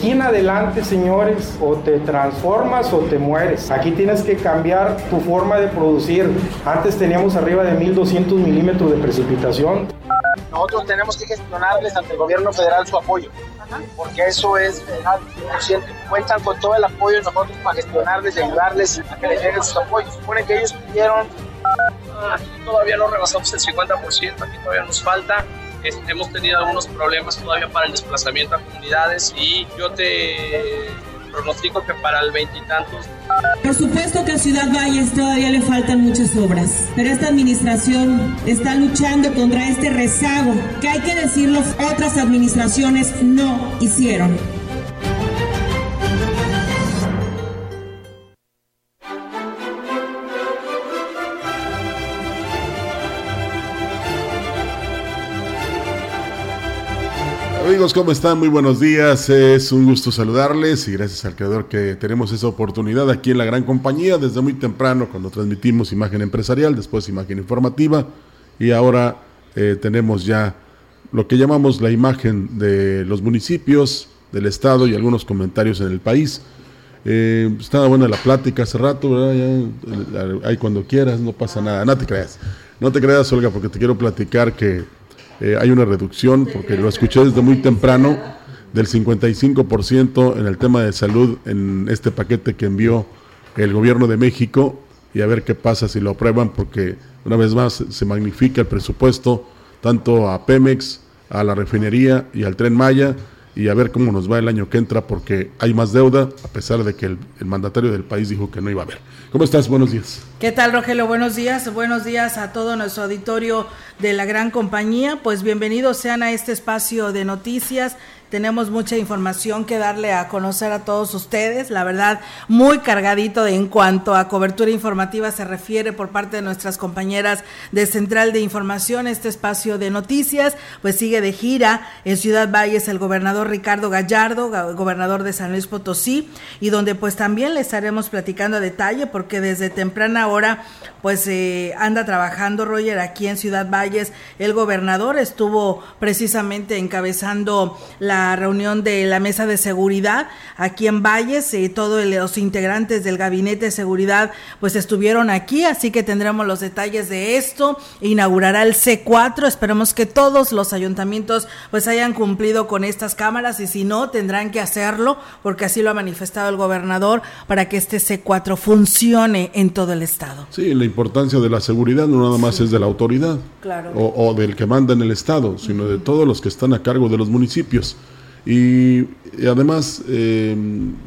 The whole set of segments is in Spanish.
Aquí en adelante, señores, o te transformas o te mueres. Aquí tienes que cambiar tu forma de producir. Antes teníamos arriba de 1200 milímetros de precipitación. Nosotros tenemos que gestionarles ante el gobierno federal su apoyo, porque eso es federal, 100%. Cuentan con todo el apoyo de nosotros para gestionarles y ayudarles a que les lleguen sus apoyos. Supone que ellos pidieron. Aquí todavía no rebasamos el 50%, aquí todavía nos falta hemos tenido algunos problemas todavía para el desplazamiento a comunidades y yo te pronostico que para el veintitantos. Por supuesto que a Ciudad Valles todavía le faltan muchas obras, pero esta administración está luchando contra este rezago que hay que decirlo, otras administraciones no hicieron. Amigos, ¿cómo están? Muy buenos días. Es un gusto saludarles y gracias al creador que tenemos esa oportunidad aquí en la gran compañía desde muy temprano cuando transmitimos imagen empresarial, después imagen informativa y ahora eh, tenemos ya lo que llamamos la imagen de los municipios, del estado y algunos comentarios en el país. Eh, estaba buena la plática hace rato, ahí cuando quieras, no pasa nada. No te creas, no te creas, Olga, porque te quiero platicar que eh, hay una reducción, porque lo escuché desde muy temprano, del 55% en el tema de salud en este paquete que envió el gobierno de México y a ver qué pasa si lo aprueban, porque una vez más se magnifica el presupuesto tanto a Pemex, a la refinería y al tren Maya y a ver cómo nos va el año que entra porque hay más deuda a pesar de que el, el, mandatario del país dijo que no iba a haber. ¿Cómo estás? Buenos días. ¿Qué tal, Rogelio? Buenos días. Buenos días a todo nuestro auditorio de la gran compañía. Pues bienvenidos sean a este espacio de noticias tenemos mucha información que darle a conocer a todos ustedes, la verdad, muy cargadito en cuanto a cobertura informativa se refiere por parte de nuestras compañeras de Central de Información, este espacio de noticias, pues sigue de gira en Ciudad Valles el gobernador Ricardo Gallardo, gobernador de San Luis Potosí, y donde pues también le estaremos platicando a detalle porque desde temprana hora pues eh, anda trabajando Roger aquí en Ciudad Valles, el gobernador estuvo precisamente encabezando la reunión de la mesa de seguridad aquí en Valles. Eh, todos los integrantes del gabinete de seguridad pues estuvieron aquí, así que tendremos los detalles de esto. Inaugurará el C4. Esperemos que todos los ayuntamientos pues hayan cumplido con estas cámaras y si no tendrán que hacerlo porque así lo ha manifestado el gobernador para que este C4 funcione en todo el estado. Sí, importancia de la seguridad no nada más es de la autoridad claro. o, o, del que manda en el estado, sino de todos los que están a cargo de los municipios. Y, y además, eh,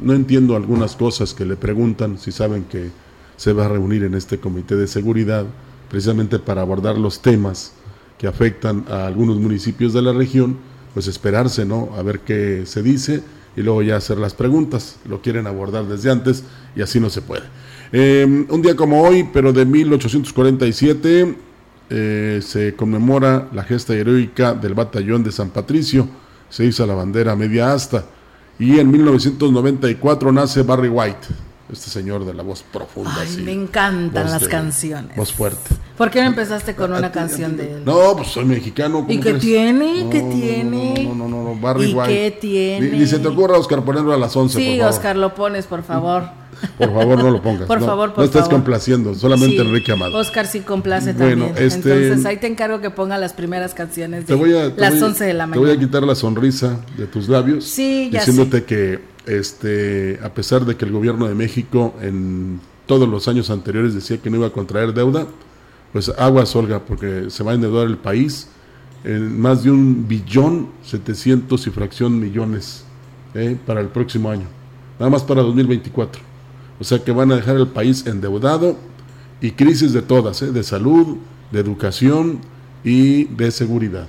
no entiendo algunas cosas que le preguntan si saben que se va a reunir en este comité de seguridad precisamente para abordar los temas que afectan a algunos municipios de la región, pues esperarse, ¿no? A ver qué se dice y luego ya hacer las preguntas. Lo quieren abordar desde antes y así no se puede. Eh, un día como hoy, pero de 1847, eh, se conmemora la gesta heroica del batallón de San Patricio se hizo la bandera media asta. Y en 1994 nace Barry White, este señor de la voz profunda. Ay, así, me encantan las de- canciones. Voz fuerte. ¿Por qué no empezaste con una canción de él? No, pues soy mexicano. ¿cómo ¿Y qué crees? tiene? No, ¿Qué no, tiene? No, no, no, no, Barry ¿Y White. qué tiene? Ni, ni se te ocurra, Oscar, ponerlo a las 11, Sí, por favor. Oscar, lo pones, por favor. Por favor, no lo pongas. Por no, favor, por No estés favor. complaciendo, solamente Sí, Enrique Amado. Oscar sí complace Bueno, también. este- Entonces ahí te encargo que ponga las primeras canciones Te de voy a, te las voy a- 11 de la Te voy a quitar la sonrisa de tus labios. Sí, ya Diciéndote que, este, a pesar de que el gobierno de México en todos los años anteriores decía que no iba a contraer deuda, pues aguas, Olga, porque se va a endeudar el país en más de un billón setecientos y fracción millones ¿eh? para el próximo año, nada más para 2024. O sea que van a dejar el país endeudado y crisis de todas, ¿eh? de salud, de educación y de seguridad.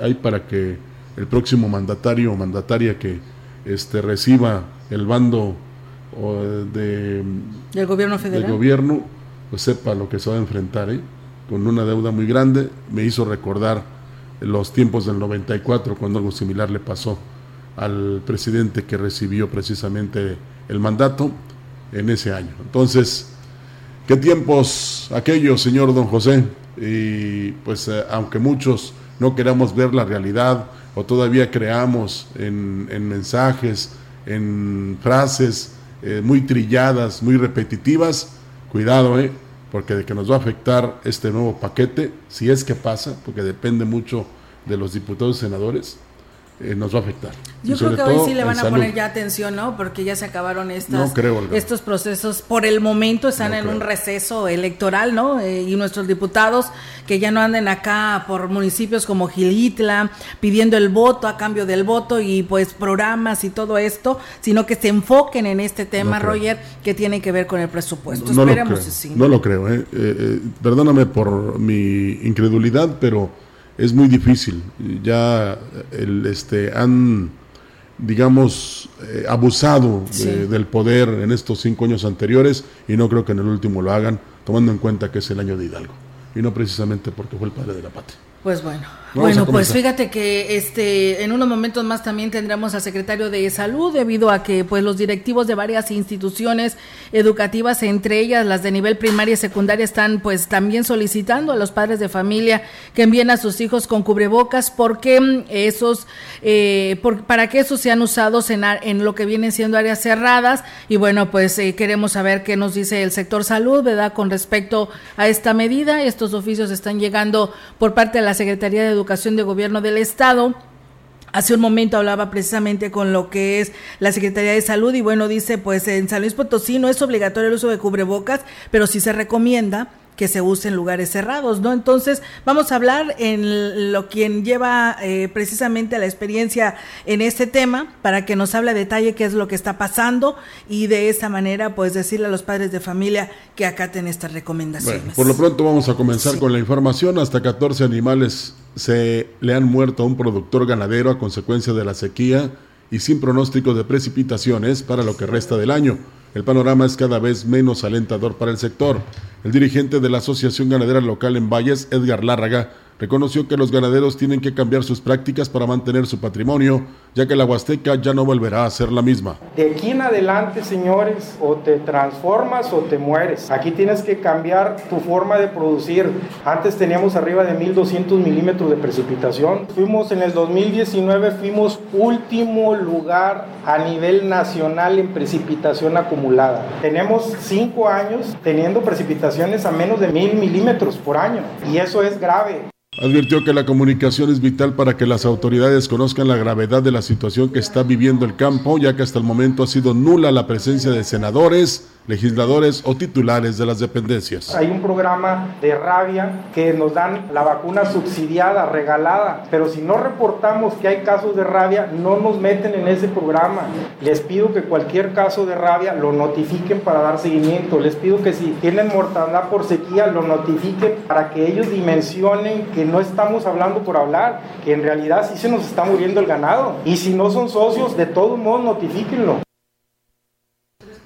Hay, para que el próximo mandatario o mandataria que este, reciba el bando de, del gobierno federal. gobierno, pues sepa lo que se va a enfrentar, ¿eh? con una deuda muy grande. Me hizo recordar los tiempos del 94, cuando algo similar le pasó al presidente que recibió precisamente el mandato en ese año. Entonces, ¿qué tiempos aquellos, señor don José? Y pues eh, aunque muchos no queramos ver la realidad o todavía creamos en, mensajes, en frases eh, muy trilladas, muy repetitivas, cuidado, ¿eh? porque de que nos va a afectar este nuevo paquete, si es que pasa, porque depende mucho de los diputados y senadores, eh, nos va a afectar. Yo creo que hoy sí le van a poner ya atención, ¿no? Porque ya se acabaron estas, estos procesos. Por el momento están en un receso electoral, ¿no? Eh, y nuestros diputados que ya no anden acá por municipios como Gilitla pidiendo el voto a cambio del voto y pues programas y todo esto, sino que se enfoquen en este tema, Roger, que tiene que ver con el presupuesto. No, Esperemos lo creo, no lo creo, ¿eh? eh perdóname por mi incredulidad, pero es muy difícil. Ya el, este, han, digamos, eh, abusado del poder en estos cinco años anteriores y no creo que en el último lo hagan, tomando en cuenta que es el año de Hidalgo y no precisamente porque fue el padre de la patria. Pues bueno, bueno, pues fíjate que este en unos momentos más también tendremos al secretario de Salud debido a que pues los directivos de varias instituciones educativas, entre ellas las de nivel primaria y secundaria están pues también solicitando a los padres de familia que envíen a sus hijos con cubrebocas porque mm, esos eh, para que esos sean usados en, en lo que vienen siendo áreas cerradas y bueno, pues eh, queremos saber qué nos dice el sector salud, ¿verdad? Con respecto a esta medida, estos oficios están llegando por parte de la Secretaría de Educación de Gobierno del Estado. Hace un momento hablaba precisamente con lo que es la Secretaría de Salud y bueno, dice pues en San Luis Potosí no es obligatorio el uso de cubrebocas, pero sí se recomienda que se use en lugares cerrados, ¿no? Entonces, vamos a hablar en lo quien lleva eh, precisamente la experiencia en este tema para que nos hable a detalle qué es lo que está pasando y de esa manera, pues decirle a los padres de familia que acaten estas recomendaciones. por lo pronto vamos a comenzar con la información. Hasta 14 animales se le han muerto a un productor ganadero a consecuencia de la sequía y sin pronóstico de precipitaciones para lo que resta del año. El panorama es cada vez menos alentador para el sector. El dirigente de la Asociación Ganadera Local en Valles, Edgar Lárraga, reconoció que los ganaderos tienen que cambiar sus prácticas para mantener su patrimonio, ya que la Huasteca ya no volverá a ser la misma. De aquí en adelante, señores, o te transformas o te mueres. Aquí tienes que cambiar tu forma de producir. Antes teníamos arriba de 1200 milímetros de precipitación. Fuimos en el 2019, fuimos último lugar a nivel nacional en precipitación acumulada. Tenemos cinco años teniendo precipitaciones a menos de mil milímetros por año y eso es grave. Advirtió que la comunicación es vital para que las autoridades conozcan la gravedad de la situación que está viviendo el campo, ya que hasta el momento ha sido nula la presencia de senadores, legisladores o titulares de las dependencias. Hay un programa de rabia que nos dan la vacuna subsidiada, regalada, pero si no reportamos que hay casos de rabia, no nos meten en ese programa. Les pido que cualquier caso de rabia lo notifiquen para dar seguimiento. Les pido que si tienen mortandad por sequía, lo notifiquen para que ellos dimensionen que no estamos hablando por hablar, que en realidad sí se nos está muriendo el ganado. Y si no son socios, de todos modos notifíquenlo.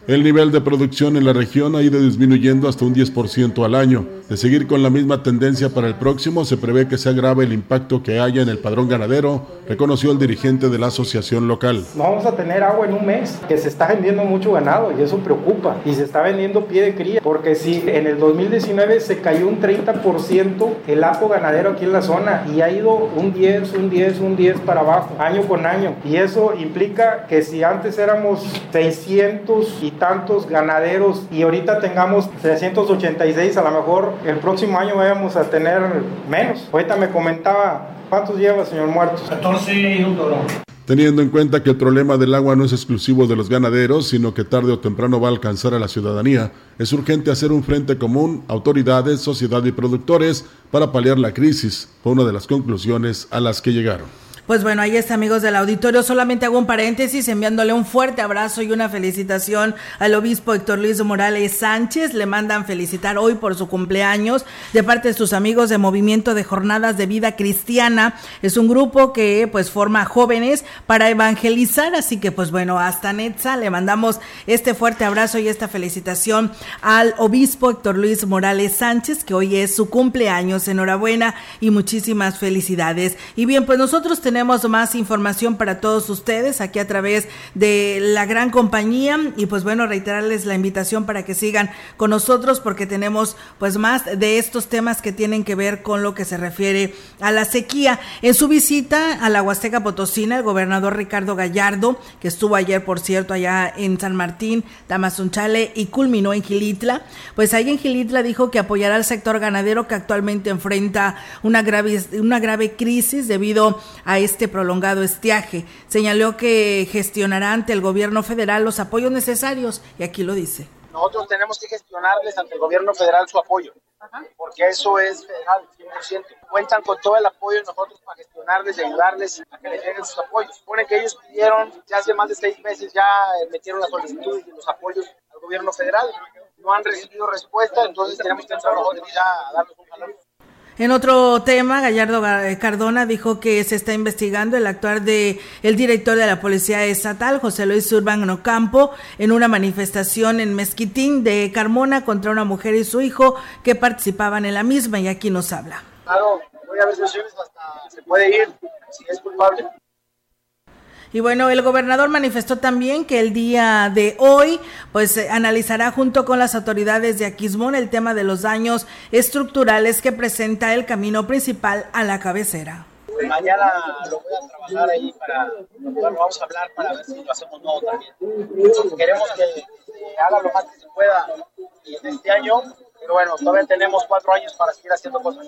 El nivel de producción en la región ha ido disminuyendo hasta un 10% al año. De seguir con la misma tendencia para el próximo, se prevé que se agrave el impacto que haya en el padrón ganadero, reconoció el dirigente de la asociación local. No vamos a tener agua en un mes, que se está vendiendo mucho ganado y eso preocupa. Y se está vendiendo pie de cría, porque si en el 2019 se cayó un 30% el apo ganadero aquí en la zona y ha ido un 10, un 10, un 10 para abajo, año con año. Y eso implica que si antes éramos 600 y tantos ganaderos y ahorita tengamos 386, a lo mejor el próximo año vayamos a tener menos. Ahorita me comentaba, ¿cuántos lleva, señor Muertos? 14 y un toro. Teniendo en cuenta que el problema del agua no es exclusivo de los ganaderos, sino que tarde o temprano va a alcanzar a la ciudadanía, es urgente hacer un frente común, autoridades, sociedad y productores, para paliar la crisis, fue una de las conclusiones a las que llegaron. Pues bueno, ahí está, amigos del auditorio. Solamente hago un paréntesis enviándole un fuerte abrazo y una felicitación al obispo Héctor Luis Morales Sánchez. Le mandan felicitar hoy por su cumpleaños de parte de sus amigos de Movimiento de Jornadas de Vida Cristiana. Es un grupo que pues forma jóvenes para evangelizar. Así que pues bueno, hasta Netza le mandamos este fuerte abrazo y esta felicitación al obispo Héctor Luis Morales Sánchez, que hoy es su cumpleaños. Enhorabuena y muchísimas felicidades. Y bien, pues nosotros tenemos tenemos más información para todos ustedes aquí a través de la gran compañía y pues bueno, reiterarles la invitación para que sigan con nosotros porque tenemos pues más de estos temas que tienen que ver con lo que se refiere a la sequía. En su visita a la Huasteca Potosina, el gobernador Ricardo Gallardo, que estuvo ayer por cierto allá en San Martín, Tamazunchale y culminó en Gilitla, pues ahí en Gilitla dijo que apoyará al sector ganadero que actualmente enfrenta una grave, una grave crisis debido a este prolongado estiaje. Señaló que gestionará ante el gobierno federal los apoyos necesarios y aquí lo dice. Nosotros tenemos que gestionarles ante el gobierno federal su apoyo, porque eso es federal, 100%. Cuentan con todo el apoyo de nosotros para gestionarles y ayudarles a que les lleguen sus apoyos. Supone que ellos pidieron, ya hace más de seis meses ya metieron la solicitud y los apoyos al gobierno federal. No han recibido respuesta, entonces tenemos que entrar ya a darles un valor. En otro tema, Gallardo Cardona dijo que se está investigando el actuar de el director de la Policía Estatal, José Luis Urban Ocampo, en una manifestación en Mezquitín de Carmona contra una mujer y su hijo que participaban en la misma y aquí nos habla. Claro, hasta se puede ir si es culpable. Y bueno, el gobernador manifestó también que el día de hoy, pues analizará junto con las autoridades de Aquismón el tema de los daños estructurales que presenta el camino principal a la cabecera. Mañana lo voy a trabajar ahí para, bueno, vamos a hablar para ver si lo hacemos nuevo también. Queremos que haga lo más que se pueda en este año, pero bueno, todavía tenemos cuatro años para seguir haciendo cosas.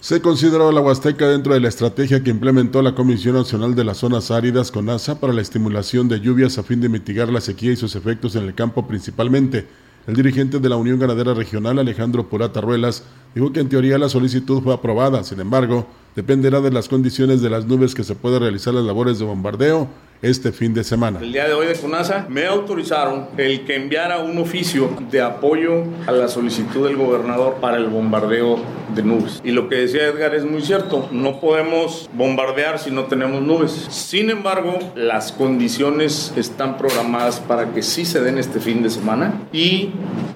Se consideró la Huasteca dentro de la estrategia que implementó la Comisión Nacional de las Zonas Áridas CONASA para la estimulación de lluvias a fin de mitigar la sequía y sus efectos en el campo principalmente. El dirigente de la Unión Ganadera Regional, Alejandro Purata Ruelas, dijo que en teoría la solicitud fue aprobada, sin embargo, dependerá de las condiciones de las nubes que se pueda realizar las labores de bombardeo este fin de semana. El día de hoy de CONASA me autorizaron el que enviara un oficio de apoyo a la solicitud del gobernador para el bombardeo de nubes. Y lo que decía Edgar es muy cierto, no podemos bombardear si no tenemos nubes. Sin embargo, las condiciones están programadas para que sí se den este fin de semana y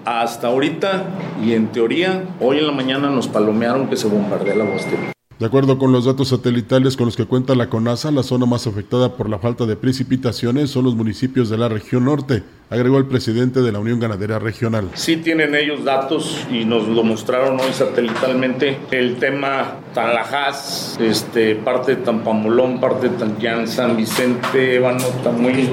hasta ahorita y en teoría, hoy en la mañana nos palomearon que se bombardea la Huasteca. De acuerdo con los datos satelitales con los que cuenta la CONASA, la zona más afectada por la falta de precipitaciones son los municipios de la región norte, agregó el presidente de la Unión Ganadera Regional. Sí tienen ellos datos y nos lo mostraron hoy satelitalmente. El tema Tanlajás, este, parte de Tampamolón, parte de Tanquián, San Vicente, Ébano, Tamuy,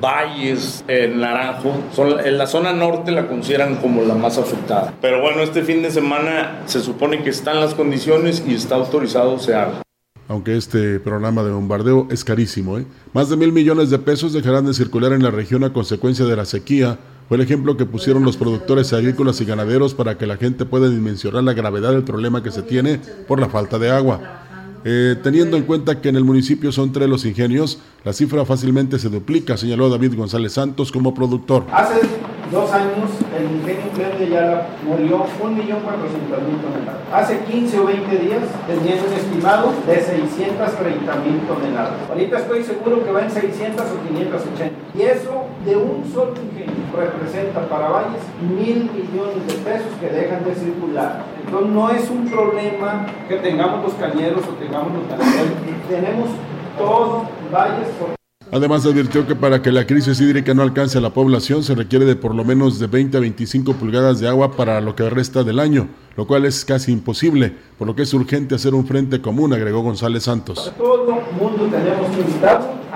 Valles, eh, Naranjo. Son, en la zona norte la consideran como la más afectada. Pero bueno, este fin de semana se supone que están las condiciones y está autorizado se haga aunque este programa de bombardeo es carísimo. ¿eh? Más de mil millones de pesos dejarán de circular en la región a consecuencia de la sequía. Fue el ejemplo que pusieron los productores agrícolas y ganaderos para que la gente pueda dimensionar la gravedad del problema que se tiene por la falta de agua. Eh, teniendo en cuenta que en el municipio son tres los ingenios, la cifra fácilmente se duplica, señaló David González Santos como productor. Hace dos años el ingenio Cleo ya murió 1.400.000 toneladas. Hace 15 o 20 días tenía un estimado de 630.000 toneladas. Ahorita estoy seguro que va en 600 o 580. Y eso de un solo ingenio representa para Valles mil millones de pesos que dejan de circular. Entonces no es un problema que tengamos los cañeros o tengamos los cañeros. Tenemos todo Además advirtió que para que la crisis hídrica no alcance a la población se requiere de por lo menos de 20 a 25 pulgadas de agua para lo que resta del año, lo cual es casi imposible, por lo que es urgente hacer un frente común, agregó González Santos.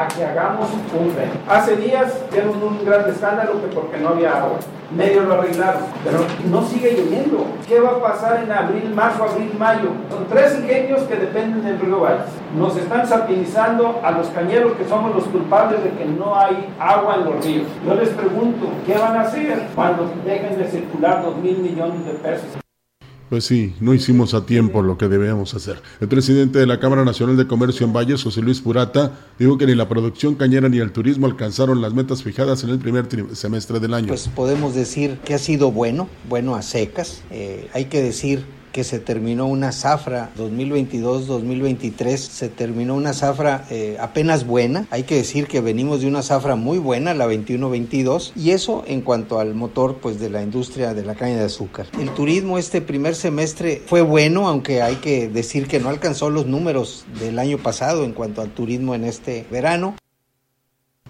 A que hagamos un tren. Hace días dieron un gran escándalo que porque no había agua. Medio lo arreglaron, pero no sigue lloviendo. ¿Qué va a pasar en abril, marzo, abril, mayo? Son tres ingenios que dependen del río Valles. Nos están satinizando a los cañeros que somos los culpables de que no hay agua en los ríos. Yo les pregunto, ¿qué van a hacer cuando dejen de circular dos mil millones de pesos? Pues sí, no hicimos a tiempo lo que debíamos hacer. El presidente de la Cámara Nacional de Comercio en Valles, José Luis Purata, dijo que ni la producción cañera ni el turismo alcanzaron las metas fijadas en el primer semestre del año. Pues podemos decir que ha sido bueno, bueno a secas. Eh, hay que decir que se terminó una zafra 2022-2023, se terminó una zafra eh, apenas buena. Hay que decir que venimos de una zafra muy buena, la 21-22, y eso en cuanto al motor pues de la industria de la caña de azúcar. El turismo este primer semestre fue bueno, aunque hay que decir que no alcanzó los números del año pasado en cuanto al turismo en este verano.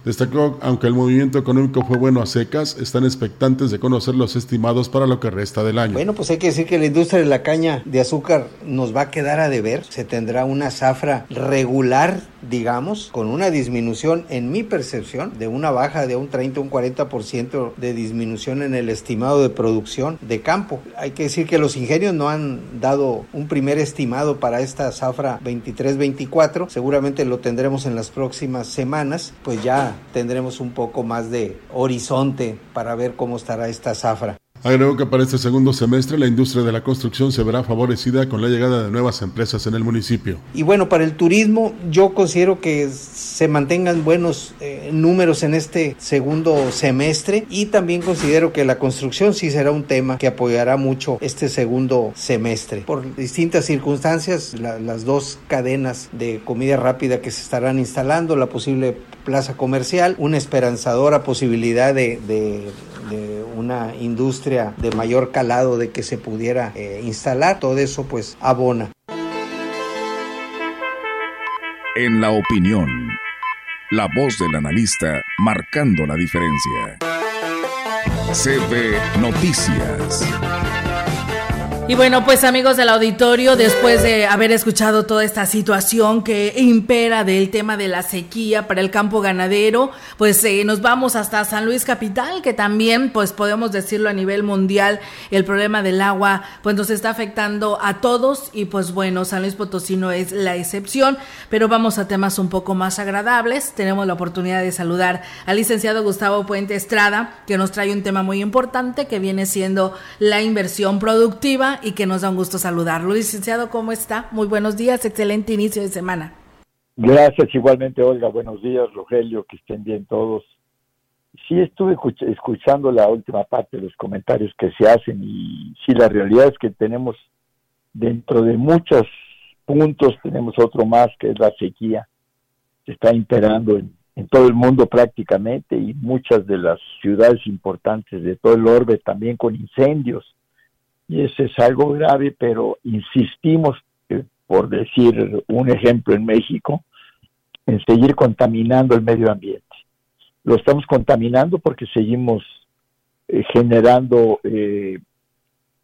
Destacó, aunque el movimiento económico fue bueno a secas, están expectantes de conocer los estimados para lo que resta del año. Bueno, pues hay que decir que la industria de la caña de azúcar nos va a quedar a deber. Se tendrá una zafra regular, digamos, con una disminución, en mi percepción, de una baja de un 30 un 40% de disminución en el estimado de producción de campo. Hay que decir que los ingenios no han dado un primer estimado para esta zafra 23-24. Seguramente lo tendremos en las próximas semanas, pues ya tendremos un poco más de horizonte para ver cómo estará esta zafra. Agregó que para este segundo semestre la industria de la construcción se verá favorecida con la llegada de nuevas empresas en el municipio. Y bueno, para el turismo yo considero que se mantengan buenos eh, números en este segundo semestre y también considero que la construcción sí será un tema que apoyará mucho este segundo semestre. Por distintas circunstancias, las dos cadenas de comida rápida que se estarán instalando, la posible plaza comercial, una esperanzadora posibilidad de, de, una industria de mayor calado de que se pudiera eh, instalar, todo eso pues abona. En la opinión, la voz del analista marcando la diferencia. CB Noticias. Y bueno, pues amigos del auditorio, después de haber escuchado toda esta situación que impera del tema de la sequía para el campo ganadero, pues eh, nos vamos hasta San Luis Capital, que también, pues podemos decirlo a nivel mundial, el problema del agua, pues nos está afectando a todos y pues bueno, San Luis Potosí no es la excepción, pero vamos a temas un poco más agradables. Tenemos la oportunidad de saludar al licenciado Gustavo Puente Estrada, que nos trae un tema muy importante que viene siendo la inversión productiva y que nos da un gusto saludarlo. Licenciado, ¿cómo está? Muy buenos días, excelente inicio de semana. Gracias, igualmente, Olga. Buenos días, Rogelio, que estén bien todos. Sí, estuve escuchando la última parte de los comentarios que se hacen y sí, la realidad es que tenemos dentro de muchos puntos, tenemos otro más que es la sequía. Se está imperando en, en todo el mundo prácticamente y muchas de las ciudades importantes de todo el orbe también con incendios y ese es algo grave, pero insistimos, por decir un ejemplo en México, en seguir contaminando el medio ambiente. Lo estamos contaminando porque seguimos eh, generando eh,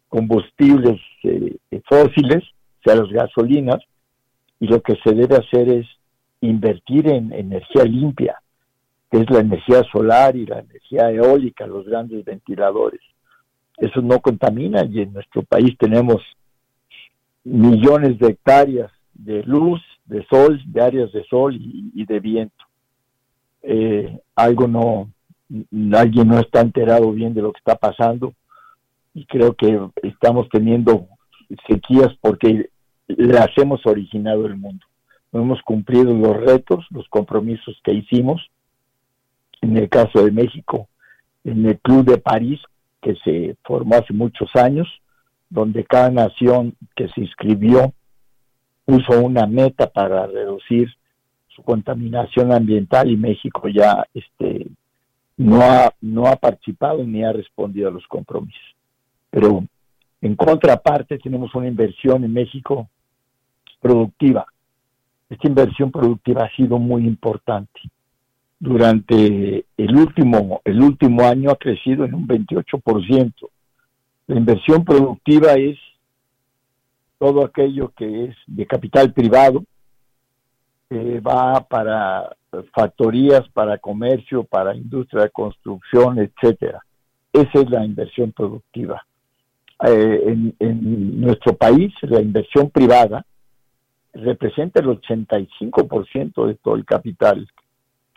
combustibles eh, fósiles, o sea, las gasolinas, y lo que se debe hacer es invertir en energía limpia, que es la energía solar y la energía eólica, los grandes ventiladores eso no contamina y en nuestro país tenemos millones de hectáreas de luz, de sol, de áreas de sol y, de viento. Eh, algo no, alguien no está enterado bien de lo que está pasando y creo que estamos teniendo sequías porque las hemos originado el mundo. No hemos cumplido los retos, los compromisos que hicimos. En el caso de México, en el Club de París, que se formó hace muchos años, donde cada nación que se inscribió puso una meta para reducir su contaminación ambiental y México ya este no ha no ha participado ni ha respondido a los compromisos. Pero en contraparte tenemos una inversión en México productiva. Esta inversión productiva ha sido muy importante durante el último, el último año ha crecido en un 28%. La inversión productiva es todo aquello que es de capital privado, va para factorías, para comercio, para industria de construcción, etcétera. Esa es la inversión productiva. Eh, en, nuestro país, la inversión privada representa el 85% de todo el capital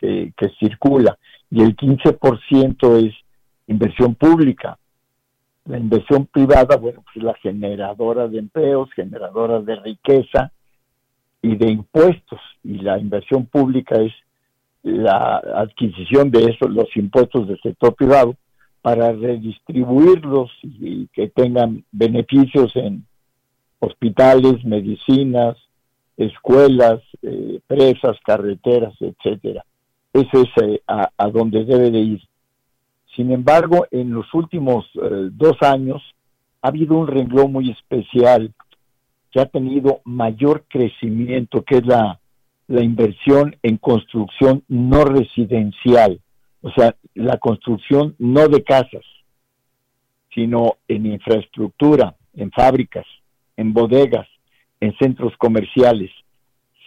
que, que circula y el 15% es inversión pública. La inversión privada, bueno, pues es la generadora de empleos, generadora de riqueza y de impuestos. Y la inversión pública es la adquisición de esos, los impuestos del sector privado, para redistribuirlos y, que tengan beneficios en hospitales, medicinas, escuelas, eh, presas, carreteras, etcétera. Eso es eh, a, a, donde debe de ir. Sin embargo, en los últimos eh, dos años ha habido un renglón muy especial que ha tenido mayor crecimiento, que es la, la inversión en construcción no residencial, o sea, la construcción no de casas, sino en infraestructura, en fábricas, en bodegas, en centros comerciales.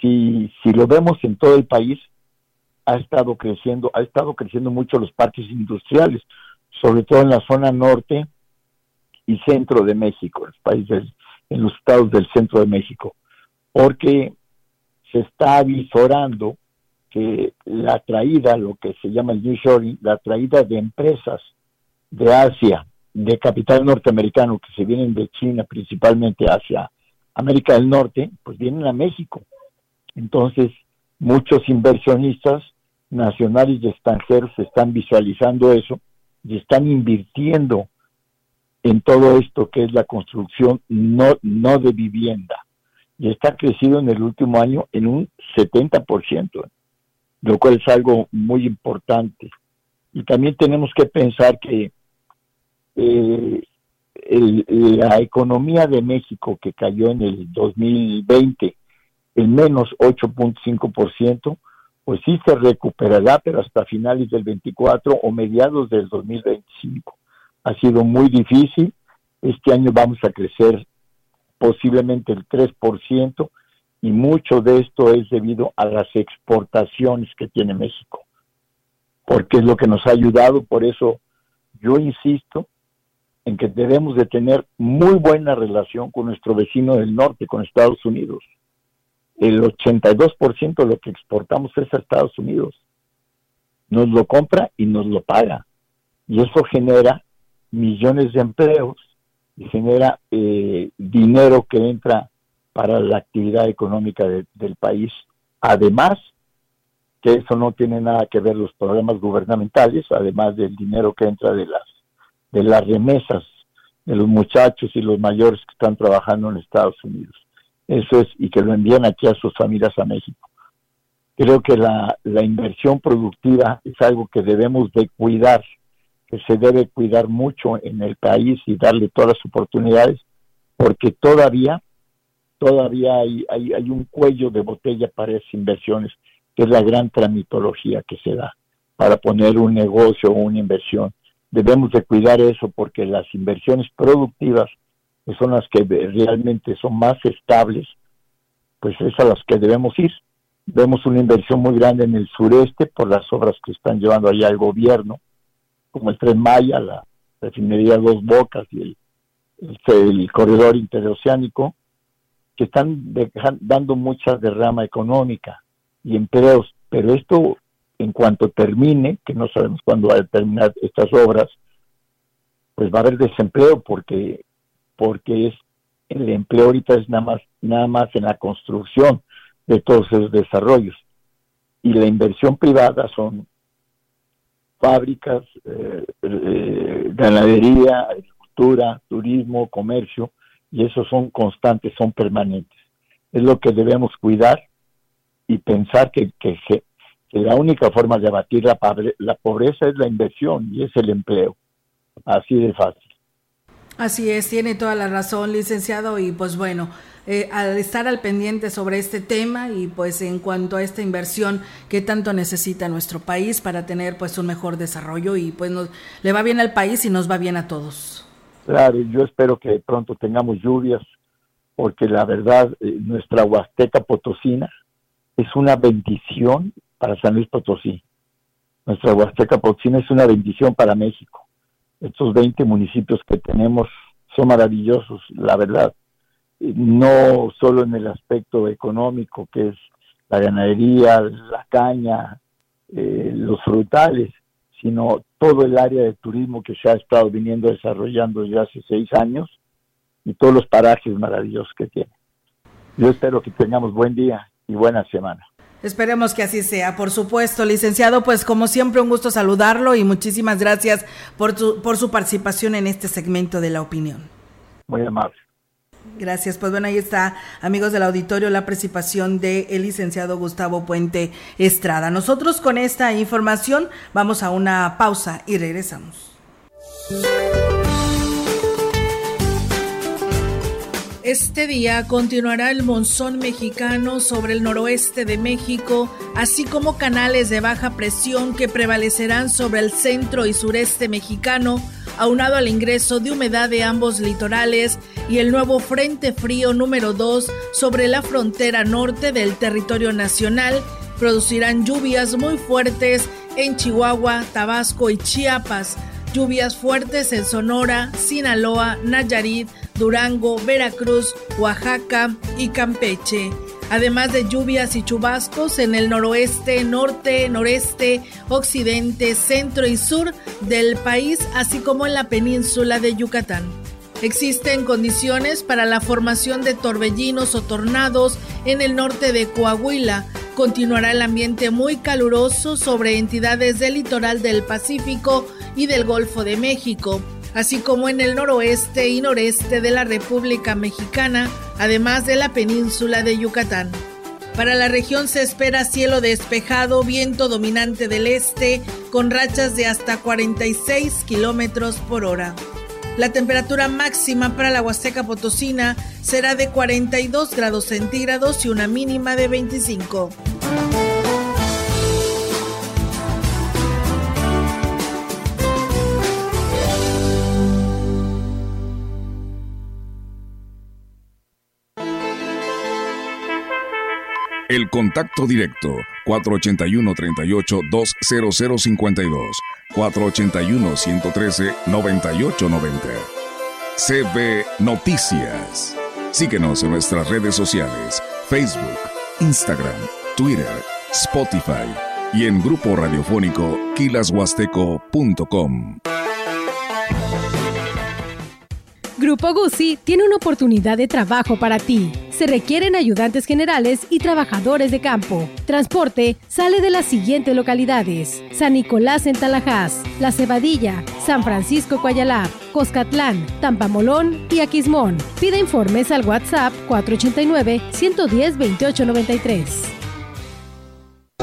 Si, si lo vemos en todo el país, ha estado creciendo, ha estado creciendo mucho los parques industriales, sobre todo en la zona norte y centro de México, en los países, en los estados del centro de México, porque se está avisorando que la traída, lo que se llama el New Shoring, la traída de empresas de Asia, de capital norteamericano que se vienen de China principalmente hacia América del Norte, pues vienen a México. Entonces, muchos inversionistas nacionales y extranjeros están visualizando eso y están invirtiendo en todo esto que es la construcción no, no de vivienda. Y está crecido en el último año en un 70%, lo cual es algo muy importante. Y también tenemos que pensar que eh, la economía de México que cayó en el 2020 en menos 8.5%, pues sí se recuperará, pero hasta finales del 24 o mediados del 2025. Ha sido muy difícil. Este año vamos a crecer posiblemente el 3% y mucho de esto es debido a las exportaciones que tiene México, porque es lo que nos ha ayudado. Por eso yo insisto en que debemos de tener muy buena relación con nuestro vecino del norte, con Estados Unidos el 82% de lo que exportamos es a Estados Unidos. Nos lo compra y nos lo paga. Y eso genera millones de empleos y genera eh, dinero que entra para la actividad económica del país. Además, que eso no tiene nada que ver los programas gubernamentales, además del dinero que entra de las de las remesas de los muchachos y los mayores que están trabajando en Estados Unidos. Eso es, y que lo envían aquí a sus familias a México. Creo que la, inversión productiva es algo que debemos de cuidar, que se debe cuidar mucho en el país y darle todas las oportunidades, porque todavía, todavía hay, hay, hay un cuello de botella para esas inversiones, que es la gran tramitología que se da para poner un negocio o una inversión. Debemos de cuidar eso porque las inversiones productivas que son las que realmente son más estables, pues es a las que debemos ir. Vemos una inversión muy grande en el sureste por las obras que están llevando allá el gobierno, como el Tren Maya, la refinería Dos Bocas y el, corredor interoceánico, que están dando mucha derrama económica y empleos, pero esto en cuanto termine, que no sabemos cuándo va a terminar estas obras, pues va a haber desempleo porque porque es el empleo ahorita es nada más nada más en la construcción de todos esos desarrollos y la inversión privada son fábricas, eh, eh, ganadería, agricultura, turismo, comercio y esos son constantes, son permanentes. Es lo que debemos cuidar y pensar que, que, que la única forma de abatir la, la pobreza es la inversión y es el empleo. Así de fácil. Así es, tiene toda la razón, licenciado, y pues bueno, eh, al estar al pendiente sobre este tema y pues en cuanto a esta inversión que tanto necesita nuestro país para tener pues un mejor desarrollo y pues nos, le va bien al país y nos va bien a todos. Claro, yo espero que pronto tengamos lluvias, porque la verdad, eh, nuestra Huasteca Potosina es una bendición para San Luis Potosí. Nuestra Huasteca Potosina es una bendición para México. Estos 20 municipios que tenemos son maravillosos, la verdad. No solo en el aspecto económico, que es la ganadería, la caña, eh, los frutales, sino todo el área de turismo que se ha estado viniendo desarrollando ya hace seis años y todos los parajes maravillosos que tiene. Yo espero que tengamos buen día y buena semana. Esperemos que así sea, por supuesto, licenciado. Pues como siempre, un gusto saludarlo y muchísimas gracias por, por su participación en este segmento de la opinión. Muy amable. Gracias. Pues bueno, ahí está, amigos del auditorio, la participación del el licenciado Gustavo Puente Estrada. Nosotros con esta información vamos a una pausa y regresamos. Este día continuará el monzón mexicano sobre el noroeste de México, así como canales de baja presión que prevalecerán sobre el centro y sureste mexicano, aunado al ingreso de humedad de ambos litorales y el nuevo Frente Frío número 2 sobre la frontera norte del territorio nacional, producirán lluvias muy fuertes en Chihuahua, Tabasco y Chiapas, lluvias fuertes en Sonora, Sinaloa, Nayarit, Durango, Veracruz, Oaxaca y Campeche. Además de lluvias y chubascos en el noroeste, norte, noreste, occidente, centro y sur del país, así como en la península de Yucatán. Existen condiciones para la formación de torbellinos o tornados en el norte de Coahuila. Continuará el ambiente muy caluroso sobre entidades del litoral del Pacífico y del Golfo de México así como en el noroeste y noreste de la República Mexicana, además de la península de Yucatán. Para la región se espera cielo despejado, viento dominante del este, con rachas de hasta 46 kilómetros por hora. La temperatura máxima para la Huasteca Potosina será de 42 grados centígrados y una mínima de 25. El contacto directo 481-38-20052, 481-113-9890. CB Noticias. Síguenos en nuestras redes sociales, Facebook, Instagram, Twitter, Spotify y en grupo radiofónico kilashuasteco.com. Grupo Guzzi tiene una oportunidad de trabajo para ti. Se requieren ayudantes generales y trabajadores de campo. Transporte sale de las siguientes localidades: San Nicolás en Talajás, La Cebadilla, San Francisco Coyalá, Coscatlán, Tampamolón y Aquismón. Pide informes al WhatsApp 489 110 2893.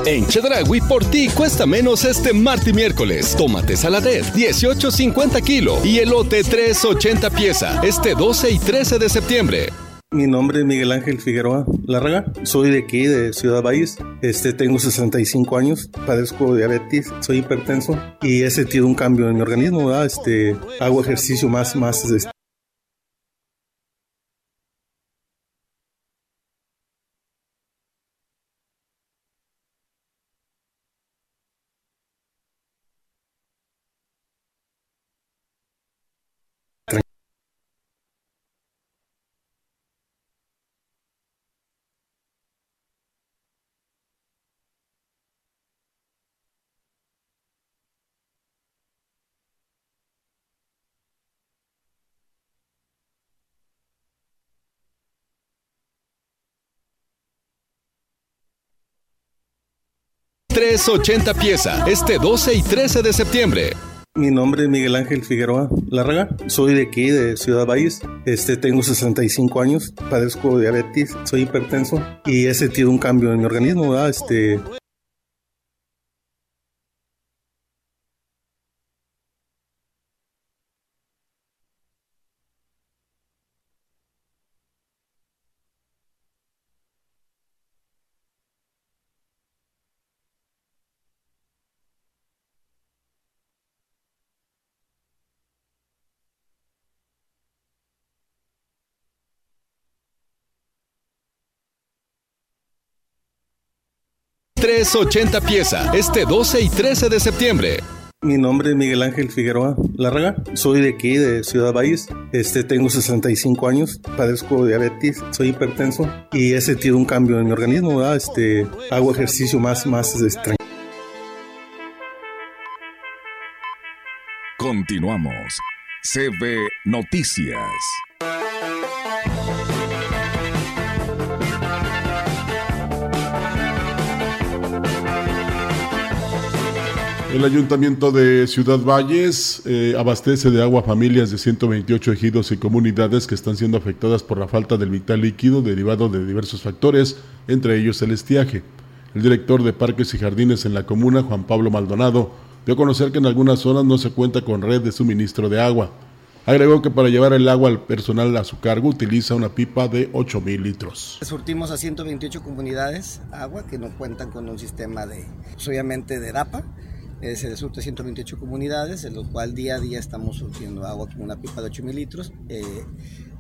En Chedragui por ti cuesta menos este martes y miércoles. Tómate saladet 18.50 kilo y elote 3.80 pieza este 12 y 13 de septiembre. Mi nombre es Miguel Ángel Figueroa Larraga, soy de aquí, de Ciudad Valles. Este, tengo 65 años, padezco diabetes, soy hipertenso y he sentido un cambio en mi organismo. Este, hago ejercicio más, más $3.80 pieza este 12 y 13 de septiembre. Mi nombre es Miguel Ángel Figueroa Larraga, soy de aquí, de Ciudad Valles. Este, tengo 65 años, padezco diabetes, soy hipertenso y he sentido un cambio en mi organismo. Este, 380 pieza, este 12 y 13 de septiembre. Mi nombre es Miguel Ángel Figueroa Larraga, soy de aquí, de Ciudad Valles, este, tengo 65 años, padezco diabetes, soy hipertenso y he sentido un cambio en mi organismo, ¿verdad? Este, hago ejercicio más, más extraño. Continuamos. CB Noticias. El Ayuntamiento de Ciudad Valles eh, abastece de agua a familias de 128 ejidos y comunidades que están siendo afectadas por la falta del vital líquido derivado de diversos factores, entre ellos el estiaje. El director de Parques y Jardines en la comuna, Juan Pablo Maldonado, dio a conocer que en algunas zonas no se cuenta con red de suministro de agua. Agregó que para llevar el agua al personal a su cargo utiliza una pipa de 8 mil litros. Surtimos a 128 comunidades agua que no cuentan con un sistema de, pues, obviamente, de DAPA eh, se surte 128 comunidades, en lo cual día a día estamos surtiendo agua con una pipa de 8 mil litros eh,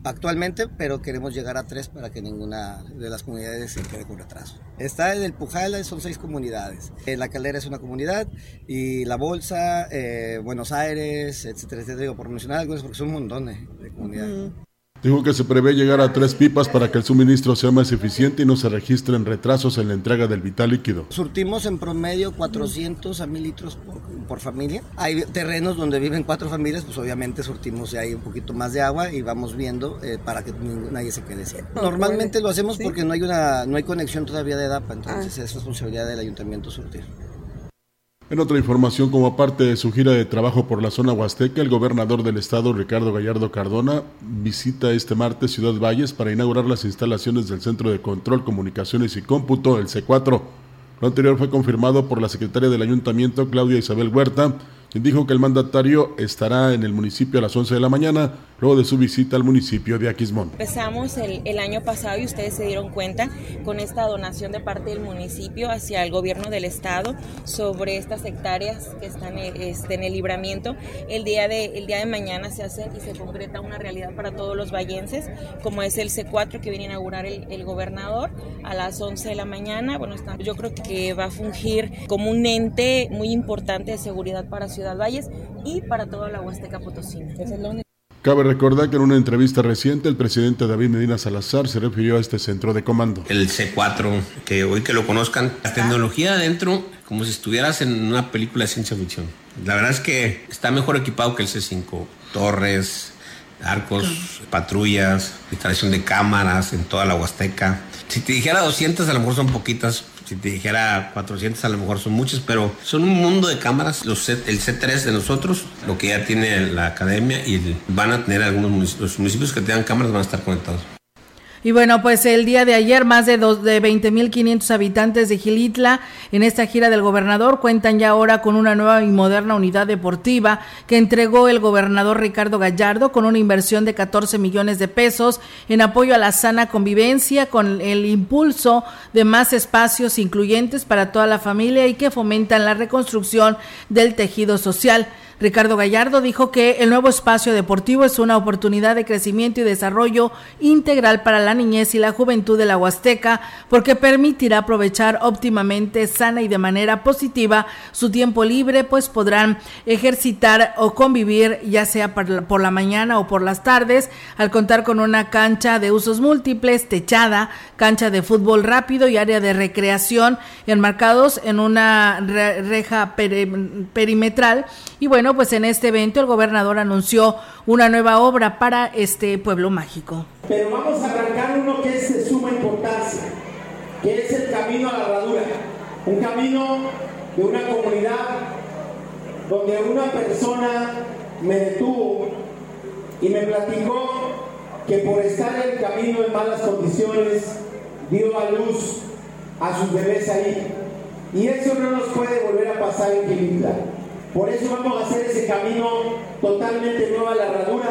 actualmente, pero queremos llegar a tres para que ninguna de las comunidades se quede con retraso. Está en el Pujala, son seis comunidades. Eh, la Caldera es una comunidad y La Bolsa, Buenos Aires, etcétera, etcétera, por mencionar algunos, porque son un montón de, comunidades. Dijo que se prevé llegar a tres pipas para que el suministro sea más eficiente y no se registren retrasos en la entrega del vital líquido. Surtimos en promedio 400 a 1000 litros por, familia. Hay terrenos donde viven cuatro familias, pues obviamente surtimos ahí un poquito más de agua y vamos viendo eh, para que nadie se quede sin. Normalmente lo hacemos porque no hay una no hay conexión todavía de DAPA, entonces ah. es responsabilidad del ayuntamiento surtir. En otra información, como parte de su gira de trabajo por la zona huasteca, el gobernador del estado, Ricardo Gallardo Cardona, visita este martes Ciudad Valles para inaugurar las instalaciones del Centro de Control, Comunicaciones y Cómputo, el C4. Lo anterior fue confirmado por la secretaria del ayuntamiento, Claudia Isabel Huerta, dijo que el mandatario estará en el municipio a las 11 de la mañana, luego de su visita al municipio de Aquismón. Empezamos el, año pasado y ustedes se dieron cuenta con esta donación de parte del municipio hacia el gobierno del estado sobre estas hectáreas que están este, en el libramiento. El día, de, el día de mañana se hace y se concreta una realidad para todos los vallenses, como es el C4 que viene a inaugurar el, gobernador a las 11 de la mañana. Bueno, yo creo que va a fungir como un ente muy importante de seguridad para Ciudad Valles y para toda la Huasteca Potosina. Cabe recordar que en una entrevista reciente el presidente David Medina Salazar se refirió a este centro de comando. El C4, que hoy que lo conozcan, la tecnología adentro, como si estuvieras en una película de ciencia ficción. La verdad es que está mejor equipado que el C5. Torres, arcos, patrullas, instalación de cámaras en toda la Huasteca. Si te dijera 200, a lo mejor son poquitas, si te dijera 400 a lo mejor son muchas, pero son un mundo de cámaras. Los el C3 de nosotros, lo que ya tiene la academia y van a tener algunos municipios, los municipios que tengan cámaras van a estar conectados. Y bueno, pues el día de ayer más de, dos, de 20.500 habitantes de Gilitla en esta gira del gobernador cuentan ya ahora con una nueva y moderna unidad deportiva que entregó el gobernador Ricardo Gallardo con una inversión de 14 millones de pesos en apoyo a la sana convivencia con el impulso de más espacios incluyentes para toda la familia y que fomentan la reconstrucción del tejido social. Ricardo Gallardo dijo que el nuevo espacio deportivo es una oportunidad de crecimiento y desarrollo integral para la niñez y la juventud de la Huasteca porque permitirá aprovechar óptimamente, sana y de manera positiva su tiempo libre, pues podrán ejercitar o convivir ya sea por la mañana o por las tardes al contar con una cancha de usos múltiples, techada, cancha de fútbol rápido y área de recreación enmarcados en una reja perimetral. Y bueno, pues en este evento el gobernador anunció una nueva obra para este pueblo mágico. Pero vamos a arrancar uno que es de suma importancia, que es el camino a la herradura, un camino de una comunidad donde una persona me detuvo y me platicó que por estar en el camino en malas condiciones dio a luz a sus bebés ahí. Y eso no nos puede volver a pasar en Quilitla. Por eso vamos a hacer ese camino totalmente nuevo a la herradura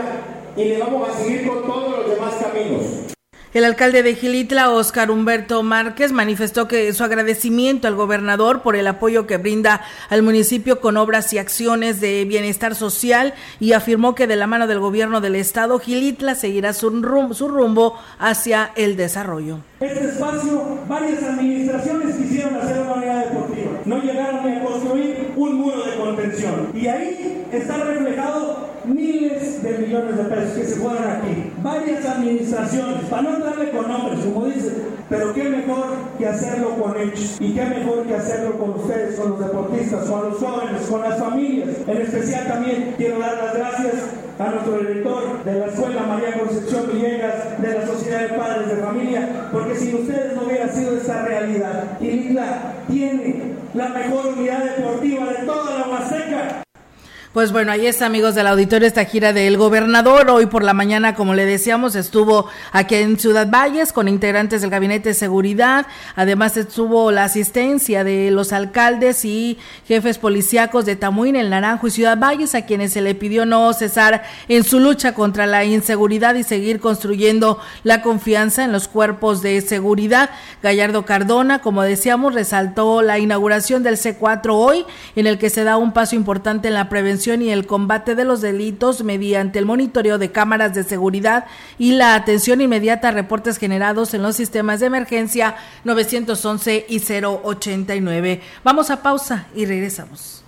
y le vamos a seguir con todos los demás caminos. El alcalde de Gilitla, Oscar Humberto Márquez, manifestó que su agradecimiento al gobernador por el apoyo que brinda al municipio con obras y acciones de bienestar social y afirmó que de la mano del gobierno del estado, Gilitla seguirá su rumbo, su rumbo hacia el desarrollo. Este espacio, varias administraciones quisieron hacer una unidad deportiva. No llegaron a construir un muro de contención. Y ahí está reflejado miles de millones de pesos que se fueron aquí. Varias administraciones, para no darle con nombres, como dicen, pero qué mejor que hacerlo con hechos. Y qué mejor que hacerlo con ustedes, con los deportistas, con los jóvenes, con las familias. En especial también quiero dar las gracias a nuestro director de la escuela María Concepción Villegas, de la Sociedad de Padres de Familia, porque sin ustedes no hubiera sido esta realidad. Y tiene la mejor unidad deportiva de toda la Huasteca. Pues bueno, ahí está, amigos del auditorio, esta gira del gobernador. Hoy por la mañana, como le decíamos, estuvo aquí en Ciudad Valles con integrantes del Gabinete de Seguridad. Además, estuvo la asistencia de los alcaldes y jefes policíacos de Tamuín, El Naranjo y Ciudad Valles, a quienes se le pidió no cesar en su lucha contra la inseguridad y seguir construyendo la confianza en los cuerpos de seguridad. Gallardo Cardona, como decíamos, resaltó la inauguración del C4 hoy, en el que se da un paso importante en la prevención y el combate de los delitos mediante el monitoreo de cámaras de seguridad y la atención inmediata a reportes generados en los sistemas de emergencia 911 y 089. Vamos a pausa y regresamos.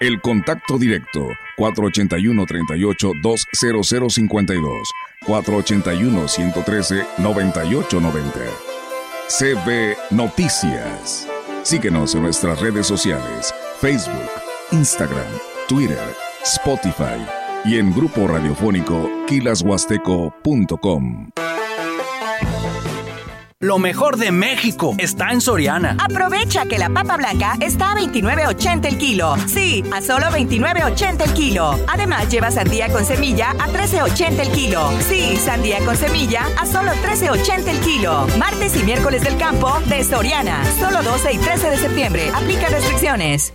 El contacto directo 481 38 20052 481 113 9890. CB Noticias. Síguenos en nuestras redes sociales Facebook, Instagram, Twitter, Spotify y en grupo radiofónico kilashuasteco.com. Lo mejor de México está en Soriana. Aprovecha que la papa blanca está a 29.80 el kilo. Sí, a solo 29.80 el kilo. Además, lleva sandía con semilla a 13.80 el kilo. Sí, sandía con semilla a solo 13.80 el kilo. Martes y miércoles del campo de Soriana. Solo 12 y 13 de septiembre. Aplica restricciones.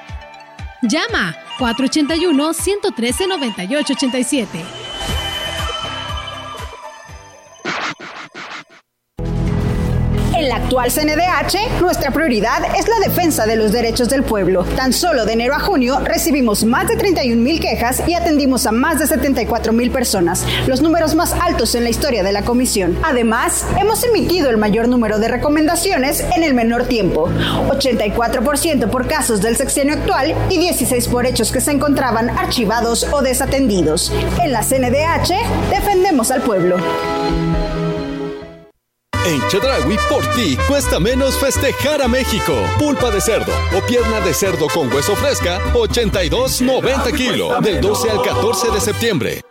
Llama 481-113-9887. En la actual CNDH, nuestra prioridad es la defensa de los derechos del pueblo. Tan solo de enero a junio recibimos más de 31 mil quejas y atendimos a más de 74 mil personas, los números más altos en la historia de la comisión. Además, hemos emitido el mayor número de recomendaciones en el menor tiempo, 84% por casos del sexenio actual y 16 por hechos que se encontraban archivados o desatendidos. En la CNDH, defendemos al pueblo. En Chedragui, por ti, cuesta menos festejar a México. Pulpa de cerdo o pierna de cerdo con hueso fresca, 82.90 kilo, del 12 al 14 de septiembre.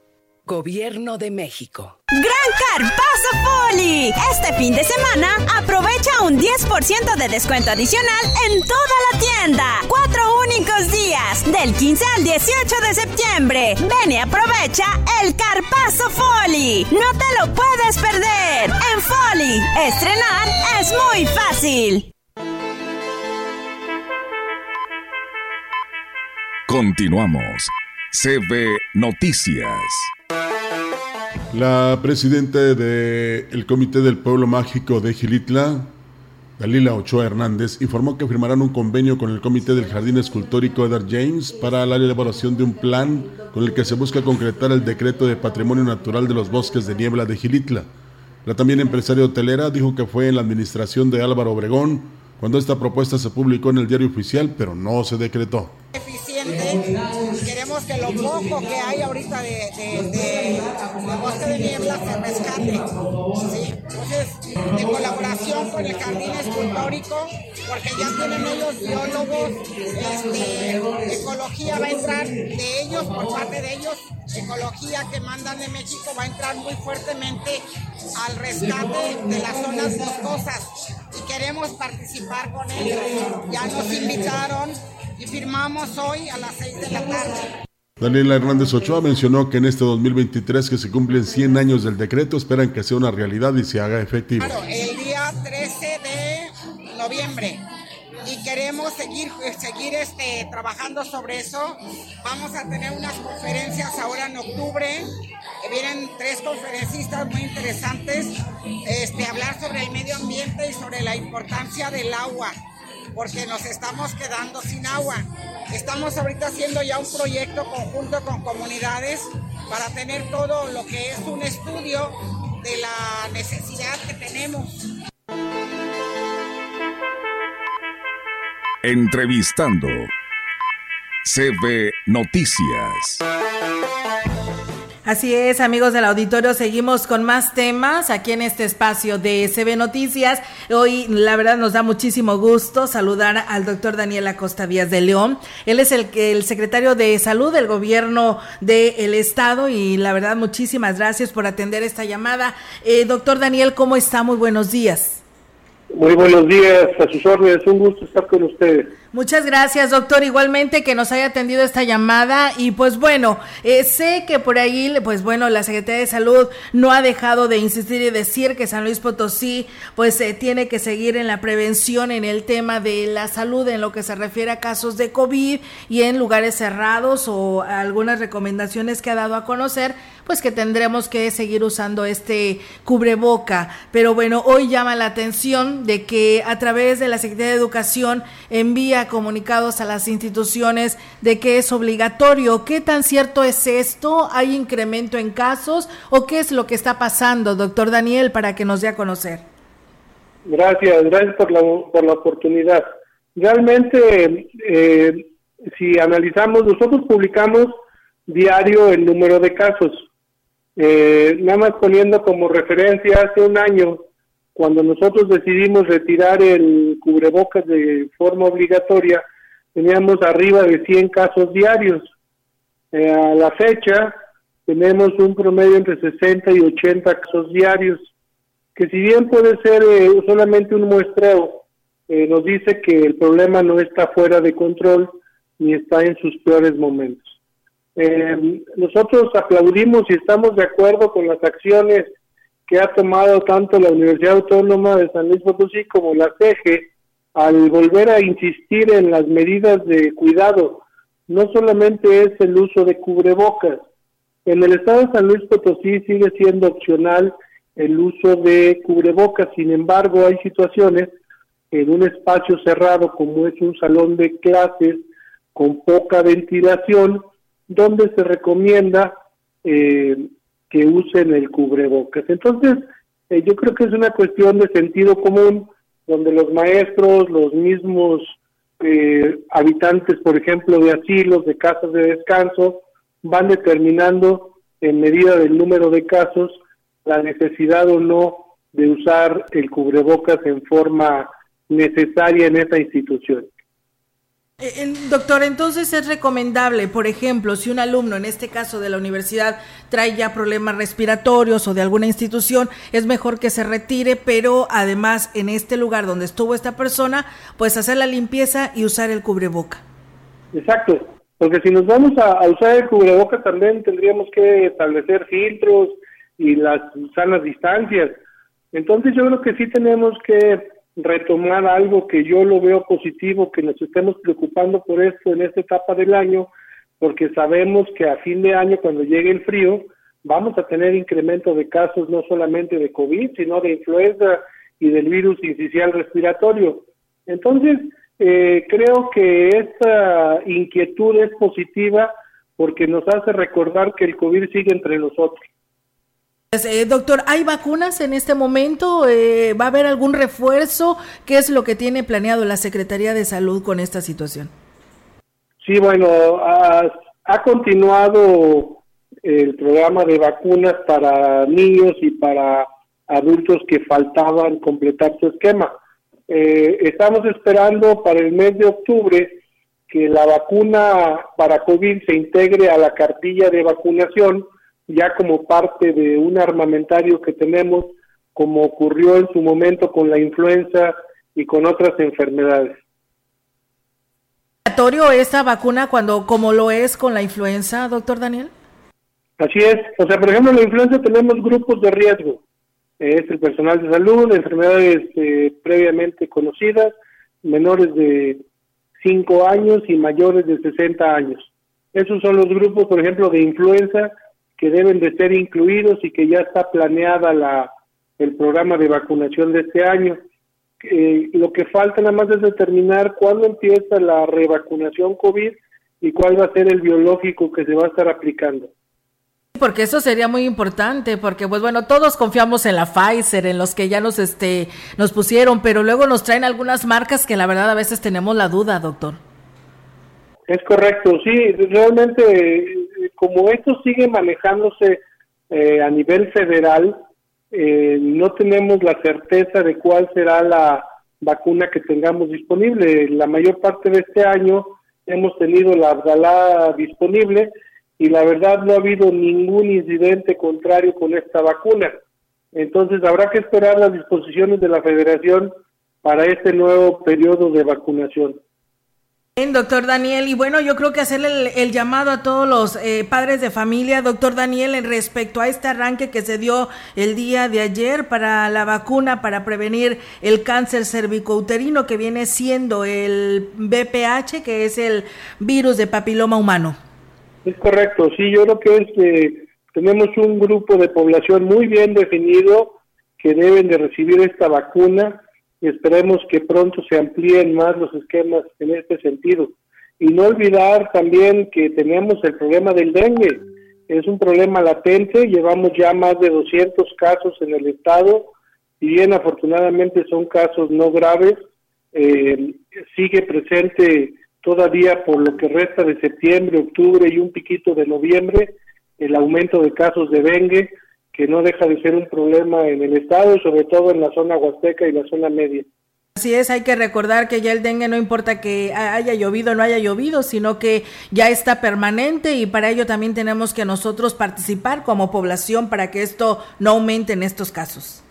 Gobierno de México. Gran Carpazo Poli. Este fin de semana aprovecha un 10% de descuento adicional en toda la tienda. Cuatro únicos días, del 15 al 18 de septiembre. Ven y aprovecha el Carpazo Foli. No te lo puedes perder. En Foli, estrenar es muy fácil. Continuamos. CB Noticias. La presidenta del Comité del Pueblo Mágico de Gilitla, Dalila Ochoa Hernández informó que firmarán un convenio con el Comité del Jardín Escultórico Edward James para la elaboración de un plan con el que se busca concretar el decreto de patrimonio natural de los bosques de niebla de Gilitla. La también empresaria hotelera dijo que fue en la administración de Álvaro Obregón cuando esta propuesta se publicó en el diario oficial, pero no se decretó que lo poco que hay ahorita de, de, bosque de niebla se rescate. Entonces, en colaboración con el Jardín Escultórico, porque ya tienen ellos biólogos, este, ecología va a entrar de ellos, por parte de ellos, ecología que mandan de México va a entrar muy fuertemente al rescate de las zonas boscosas y queremos participar con ellos. Ya nos invitaron y firmamos hoy a las 6 de la tarde. Daniela Hernández Ochoa mencionó que en este 2023 que se cumplen 100 años del decreto, esperan que sea una realidad y se haga efectivo. Claro, el día 13 de noviembre y queremos seguir, seguir este, trabajando sobre eso. Vamos a tener unas conferencias ahora en octubre. Vienen tres conferencistas muy interesantes este, hablar sobre el medio ambiente y sobre la importancia del agua porque nos estamos quedando sin agua. Estamos ahorita haciendo ya un proyecto conjunto con comunidades para tener todo lo que es un estudio de la necesidad que tenemos. Entrevistando CB Noticias. Así es, amigos del auditorio, seguimos con más temas aquí en este espacio de CB Noticias. Hoy, la verdad, nos da muchísimo gusto saludar al doctor Daniel Acosta Vías de León. Él es el, el secretario de Salud del gobierno del Estado y la verdad, muchísimas gracias por atender esta llamada. Eh, doctor Daniel, ¿cómo está? Muy buenos días. Muy buenos días, a sus órdenes, un gusto estar con ustedes. Muchas gracias, doctor. Igualmente que nos haya atendido esta llamada. Y pues bueno, eh, sé que por ahí, pues bueno, la Secretaría de Salud no ha dejado de insistir y decir que San Luis Potosí, pues eh, tiene que seguir en la prevención en el tema de la salud en lo que se refiere a casos de COVID y en lugares cerrados o algunas recomendaciones que ha dado a conocer, pues que tendremos que seguir usando este cubreboca. Pero bueno, hoy llama la atención de que a través de la Secretaría de Educación envía comunicados a las instituciones de que es obligatorio. ¿Qué tan cierto es esto? ¿Hay incremento en casos? ¿O qué es lo que está pasando, doctor Daniel, para que nos dé a conocer? Gracias, gracias por la, por la oportunidad. Realmente, eh, si analizamos, nosotros publicamos diario el número de casos. Eh, nada más poniendo como referencia, hace un año cuando nosotros decidimos retirar el cubrebocas de forma obligatoria, teníamos arriba de 100 casos diarios. Eh, a la fecha tenemos un promedio entre 60 y 80 casos diarios, que si bien puede ser eh, solamente un muestreo, eh, nos dice que el problema no está fuera de control ni está en sus peores momentos. Nosotros aplaudimos y estamos de acuerdo con las acciones que ha tomado tanto la Universidad Autónoma de San Luis Potosí como la CEGE al volver a insistir en las medidas de cuidado. No solamente es el uso de cubrebocas. En el estado de San Luis Potosí sigue siendo opcional el uso de cubrebocas. Sin embargo, hay situaciones en un espacio cerrado como es un salón de clases con poca ventilación, donde se recomienda eh, que usen el cubrebocas. Entonces, eh, yo creo que es una cuestión de sentido común, donde los maestros, los mismos eh, habitantes, por ejemplo, de asilos, de casas de descanso, van determinando en medida del número de casos la necesidad o no de usar el cubrebocas en forma necesaria en esa institución. Eh, doctor, entonces es recomendable, por ejemplo, si un alumno, en este caso de la universidad, trae ya problemas respiratorios o de alguna institución, es mejor que se retire, pero además en este lugar donde estuvo esta persona, pues hacer la limpieza y usar el cubreboca. Exacto, porque si nos vamos a, usar el cubreboca también tendríamos que establecer filtros y las sanas distancias. Entonces yo creo que sí tenemos que retomar algo que yo lo veo positivo, que nos estemos preocupando por esto en esta etapa del año, porque sabemos que a fin de año, cuando llegue el frío, vamos a tener incremento de casos no solamente de COVID, sino de influenza y del virus incisional respiratorio. Entonces, eh, creo que esta inquietud es positiva porque nos hace recordar que el COVID sigue entre nosotros. Pues, eh, doctor, ¿hay vacunas en este momento? Eh, ¿Va a haber algún refuerzo? ¿Qué es lo que tiene planeado la Secretaría de Salud con esta situación? Sí, bueno, ha, continuado el programa de vacunas para niños y para adultos que faltaban completar su esquema. Eh, estamos esperando para el mes de octubre que la vacuna para COVID se integre a la cartilla de vacunación ya como parte de un armamentario que tenemos, como ocurrió en su momento con la influenza y con otras enfermedades. esta vacuna cuando como lo es con la influenza, doctor Daniel? Así es. O sea, por ejemplo, en la influenza tenemos grupos de riesgo. Es el personal de salud, enfermedades eh, previamente conocidas, menores de 5 años y mayores de 60 años. Esos son los grupos, por ejemplo, de influenza que deben de ser incluidos y que ya está planeada la, el programa de vacunación de este año. Eh, lo que falta nada más es determinar cuándo empieza la revacunación COVID y cuál va a ser el biológico que se va a estar aplicando. Porque eso sería muy importante, porque pues bueno, todos confiamos en la Pfizer, en los que ya nos este nos pusieron, pero luego nos traen algunas marcas que la verdad a veces tenemos la duda, doctor. Es correcto, sí, realmente como esto sigue manejándose eh, a nivel federal, eh, no tenemos la certeza de cuál será la vacuna que tengamos disponible. La mayor parte de este año hemos tenido la Abdalá disponible y la verdad no ha habido ningún incidente contrario con esta vacuna. Entonces habrá que esperar las disposiciones de la federación para este nuevo periodo de vacunación. Bien, doctor Daniel, y bueno, yo creo que hacerle el, llamado a todos los eh, padres de familia, doctor Daniel, en respecto a este arranque que se dio el día de ayer para la vacuna para prevenir el cáncer cervicouterino que viene siendo el BPH, que es el virus de papiloma humano. Es correcto, sí, yo creo que es que tenemos un grupo de población muy bien definido que deben de recibir esta vacuna y esperemos que pronto se amplíen más los esquemas en este sentido. Y no olvidar también que tenemos el problema del dengue. Es un problema latente, llevamos ya más de 200 casos en el estado y bien afortunadamente son casos no graves. Eh, sigue presente todavía por lo que resta de septiembre, octubre y un piquito de noviembre, el aumento de casos de dengue, que no deja de ser un problema en el estado, sobre todo en la zona huasteca y la zona media. Así es, hay que recordar que ya el dengue no importa que haya llovido o no haya llovido, sino que ya está permanente y para ello también tenemos que nosotros participar como población para que esto no aumente en estos casos.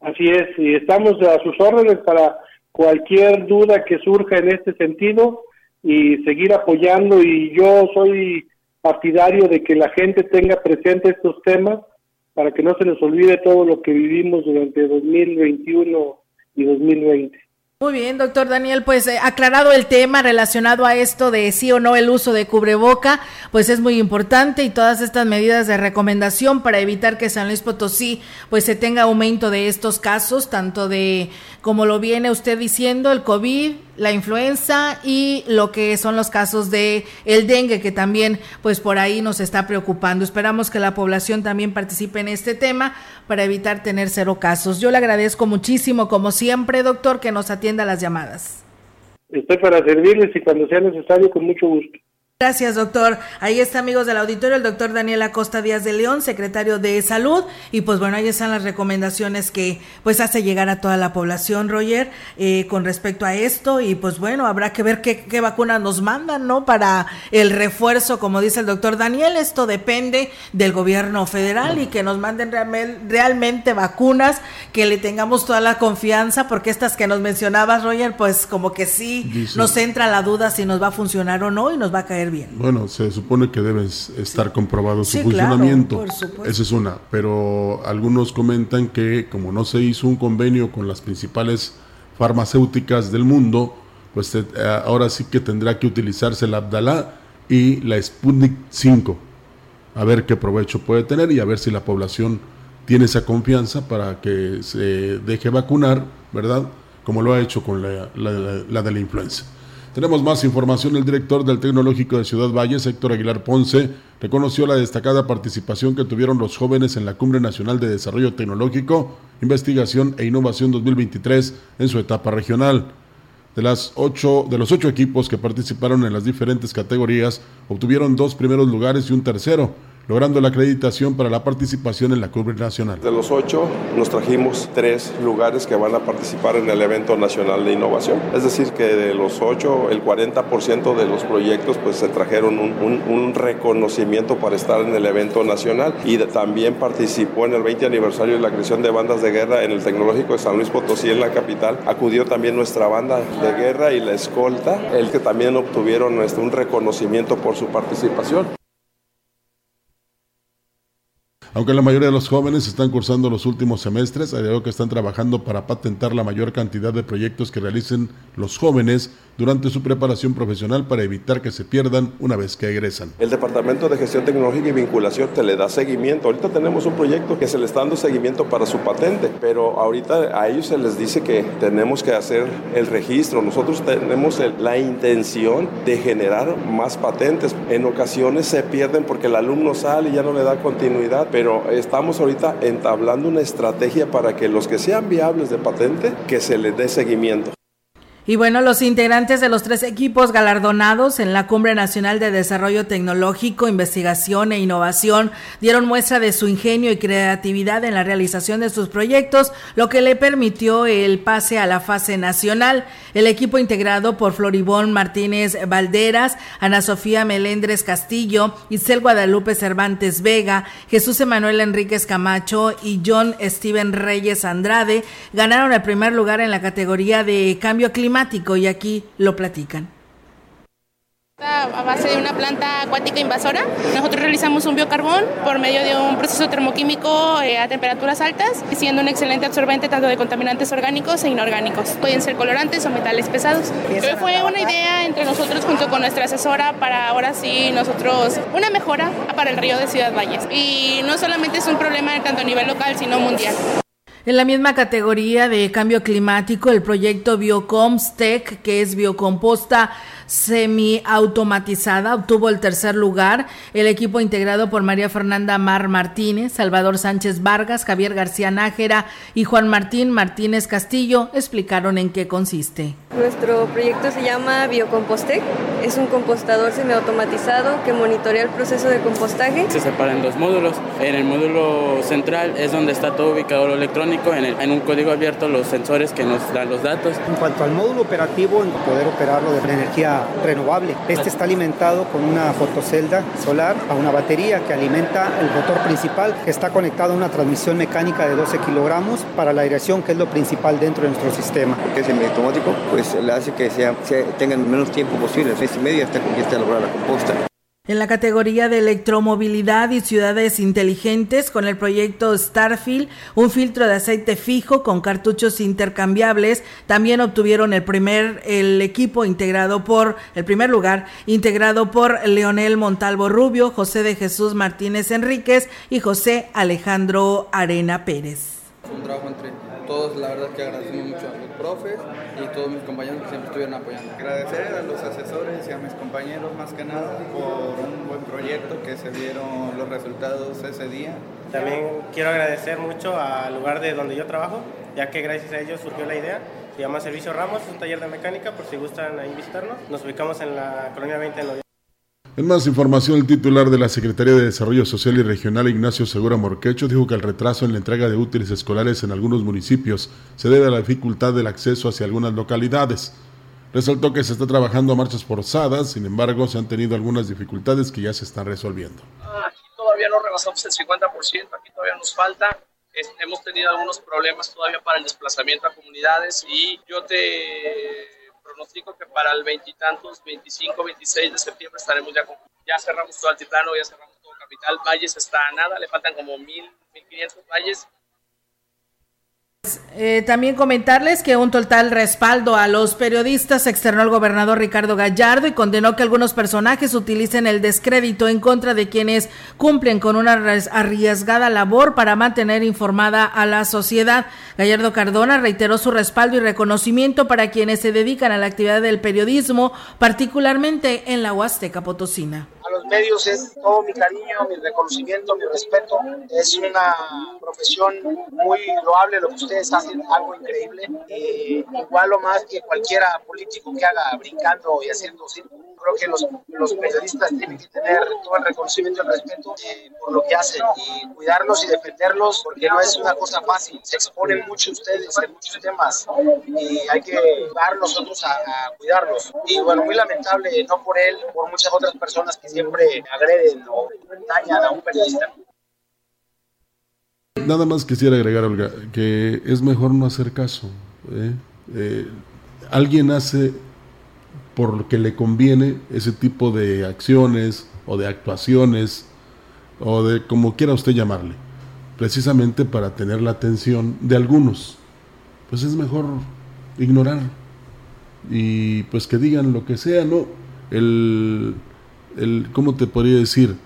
Así es, y estamos a sus órdenes para cualquier duda que surja en este sentido y seguir apoyando y yo soy partidario de que la gente tenga presente estos temas para que no se nos olvide todo lo que vivimos durante 2021 y 2020. Muy bien, doctor Daniel, pues eh, aclarado el tema relacionado a esto de sí o no el uso de cubreboca, pues es muy importante y todas estas medidas de recomendación para evitar que San Luis Potosí pues se tenga aumento de estos casos, tanto de como lo viene usted diciendo, el COVID, la influenza y lo que son los casos de el dengue que también pues por ahí nos está preocupando. Esperamos que la población también participe en este tema para evitar tener cero casos. Yo le agradezco muchísimo como siempre, doctor, que nos atienda las llamadas. Estoy para servirles y cuando sea necesario con mucho gusto. Gracias, doctor. Ahí está, amigos del auditorio, el doctor Daniel Acosta Díaz de León, secretario de Salud. Y pues bueno, ahí están las recomendaciones que pues hace llegar a toda la población, Roger, eh, con respecto a esto. Y pues bueno, habrá que ver qué, qué vacunas nos mandan, ¿no? Para el refuerzo, como dice el doctor Daniel. Esto depende del gobierno federal y que nos manden realmente vacunas, que le tengamos toda la confianza, porque estas que nos mencionabas, Roger, pues como que sí nos entra la duda si nos va a funcionar o no y nos va a caer bien. Bueno, se supone que debe estar comprobado su funcionamiento. Esa es una. Pero algunos comentan que como no se hizo un convenio con las principales farmacéuticas del mundo, pues eh, ahora sí que tendrá que utilizarse la Abdalá y la Sputnik 5. A ver qué provecho puede tener y a ver si la población tiene esa confianza para que se deje vacunar, ¿verdad? Como lo ha hecho con la, la de la influenza. Tenemos más información. El director del Tecnológico de Ciudad Valles, Héctor Aguilar Ponce, reconoció la destacada participación que tuvieron los jóvenes en la Cumbre Nacional de Desarrollo Tecnológico, Investigación e Innovación 2023 en su etapa regional. De, las ocho, de los ocho equipos que participaron en las diferentes categorías, obtuvieron dos primeros lugares y un tercero, logrando la acreditación para la participación en la Cumbre Nacional. De los ocho, nos trajimos tres lugares que van a participar en el evento nacional de innovación. Es decir, que de los ocho, el 40% de los proyectos pues se trajeron un, reconocimiento para estar en el evento nacional y también participó en el 20 aniversario de la creación de bandas de guerra en el Tecnológico de San Luis Potosí en la capital. Acudió también nuestra banda de guerra y la escolta, el que también obtuvieron este, un reconocimiento por su participación. Aunque la mayoría de los jóvenes están cursando los últimos semestres, agregó que están trabajando para patentar la mayor cantidad de proyectos que realicen los jóvenes durante su preparación profesional para evitar que se pierdan una vez que egresan. El Departamento de Gestión Tecnológica y Vinculación te le da seguimiento. Ahorita tenemos un proyecto que se le está dando seguimiento para su patente, pero ahorita a ellos se les dice que tenemos que hacer el registro. Nosotros tenemos la intención de generar más patentes. En ocasiones se pierden porque el alumno sale y ya no le da continuidad, pero estamos ahorita entablando una estrategia para que los que sean viables de patente, que se les dé seguimiento. Y bueno, los integrantes de los tres equipos galardonados en la Cumbre Nacional de Desarrollo Tecnológico, Investigación e Innovación dieron muestra de su ingenio y creatividad en la realización de sus proyectos, lo que le permitió el pase a la fase nacional. El equipo integrado por Floribón Martínez Valderas, Ana Sofía Melendres Castillo, Isel Guadalupe Cervantes Vega, Jesús Emanuel Enríquez Camacho y John Steven Reyes Andrade ganaron el primer lugar en la categoría de cambio climático y aquí lo platican. A base de una planta acuática invasora, nosotros realizamos un biocarbón por medio de un proceso termoquímico eh, a temperaturas altas, siendo un excelente absorbente tanto de contaminantes orgánicos e inorgánicos. Pueden ser colorantes o metales pesados. Fue una idea entre nosotros junto con nuestra asesora para ahora sí nosotros una mejora para el río de Ciudad Valles. Y no solamente es un problema tanto a nivel local, sino mundial. En la misma categoría de cambio climático, el proyecto Biocomstec, que es biocomposta semiautomatizada, obtuvo el tercer lugar. El equipo integrado por María Fernanda Mar Martínez, Salvador Sánchez Vargas, Javier García Nájera y Juan Martín Martínez Castillo explicaron en qué consiste. Nuestro proyecto se llama Biocompostec. Es un compostador semiautomatizado que monitorea el proceso de compostaje. Se separan dos módulos. En el módulo central es donde está todo ubicado lo electrónico, en, en un código abierto los sensores que nos dan los datos. En cuanto al módulo operativo, poder operarlo de energía renovable. Este está alimentado con una fotocelda solar a una batería que alimenta el motor principal que está conectado a una transmisión mecánica de 12 kilogramos para la aireación que es lo principal dentro de nuestro sistema. Que es automático, pues le hace que sea, tengan menos tiempo posible, seis y media hasta que esté lograr la composta. En la categoría de electromovilidad y ciudades inteligentes, con el proyecto Starfield, un filtro de aceite fijo con cartuchos intercambiables, también obtuvieron el primer, el equipo integrado por, el primer lugar, integrado por Leonel Montalvo Rubio, José de Jesús Martínez Enríquez y José Alejandro Arena Pérez. Un trabajo entre todos, la verdad que agradecemos mucho a los profes y todos mis compañeros que siempre estuvieron apoyando. Agradecer a los asesores y a mis compañeros más que nada por un buen proyecto que se vieron los resultados ese día. También quiero agradecer mucho al lugar de donde yo trabajo, ya que gracias a ellos surgió la idea. Se llama Servicio Ramos, es un taller de mecánica, por si gustan ahí visitarnos. Nos ubicamos en la colonia 20 de noviembre. En más información, el titular de la Secretaría de Desarrollo Social y Regional, Ignacio Segura Morquecho, dijo que el retraso en la entrega de útiles escolares en algunos municipios se debe a la dificultad del acceso hacia algunas localidades. Resaltó que se está trabajando a marchas forzadas, sin embargo, se han tenido algunas dificultades que ya se están resolviendo. Aquí todavía no rebasamos el 50%, aquí todavía nos falta. hemos tenido algunos problemas todavía para el desplazamiento a comunidades y yo te pronostico que para el veintitantos, 25, 26 de septiembre estaremos ya con, ya cerramos todo Altiplano, ya cerramos todo Capital, Valles está a nada, le faltan como mil, 1500 valles Eh, también comentarles que un total respaldo a los periodistas externó el gobernador Ricardo Gallardo y condenó que algunos personajes utilicen el descrédito en contra de quienes cumplen con una arriesgada labor para mantener informada a la sociedad. Gallardo Cardona reiteró su respaldo y reconocimiento para quienes se dedican a la actividad del periodismo, particularmente en la Huasteca Potosina a los medios es todo mi cariño, mi reconocimiento, mi respeto. Es una profesión muy loable lo que ustedes hacen, algo increíble. Eh, igual o más que cualquiera político que haga brincando y haciendo círculo. Creo que los, los, periodistas tienen que tener todo el reconocimiento y el respeto eh, por lo que hacen y cuidarlos y defenderlos porque no es una cosa fácil. Se exponen mucho ustedes en muchos temas y hay que ayudar nosotros a, a cuidarlos. Y bueno, muy lamentable, no por él, por muchas otras personas que siempre agreden o dañan a un periodista. Nada más quisiera agregar, Olga, que es mejor no hacer caso. ¿eh? Eh, alguien hace por lo que le conviene ese tipo de acciones o de actuaciones o de como quiera usted llamarle, precisamente para tener la atención de algunos. Pues es mejor ignorar y pues que digan lo que sea, ¿no? El, el, ¿cómo te podría decir?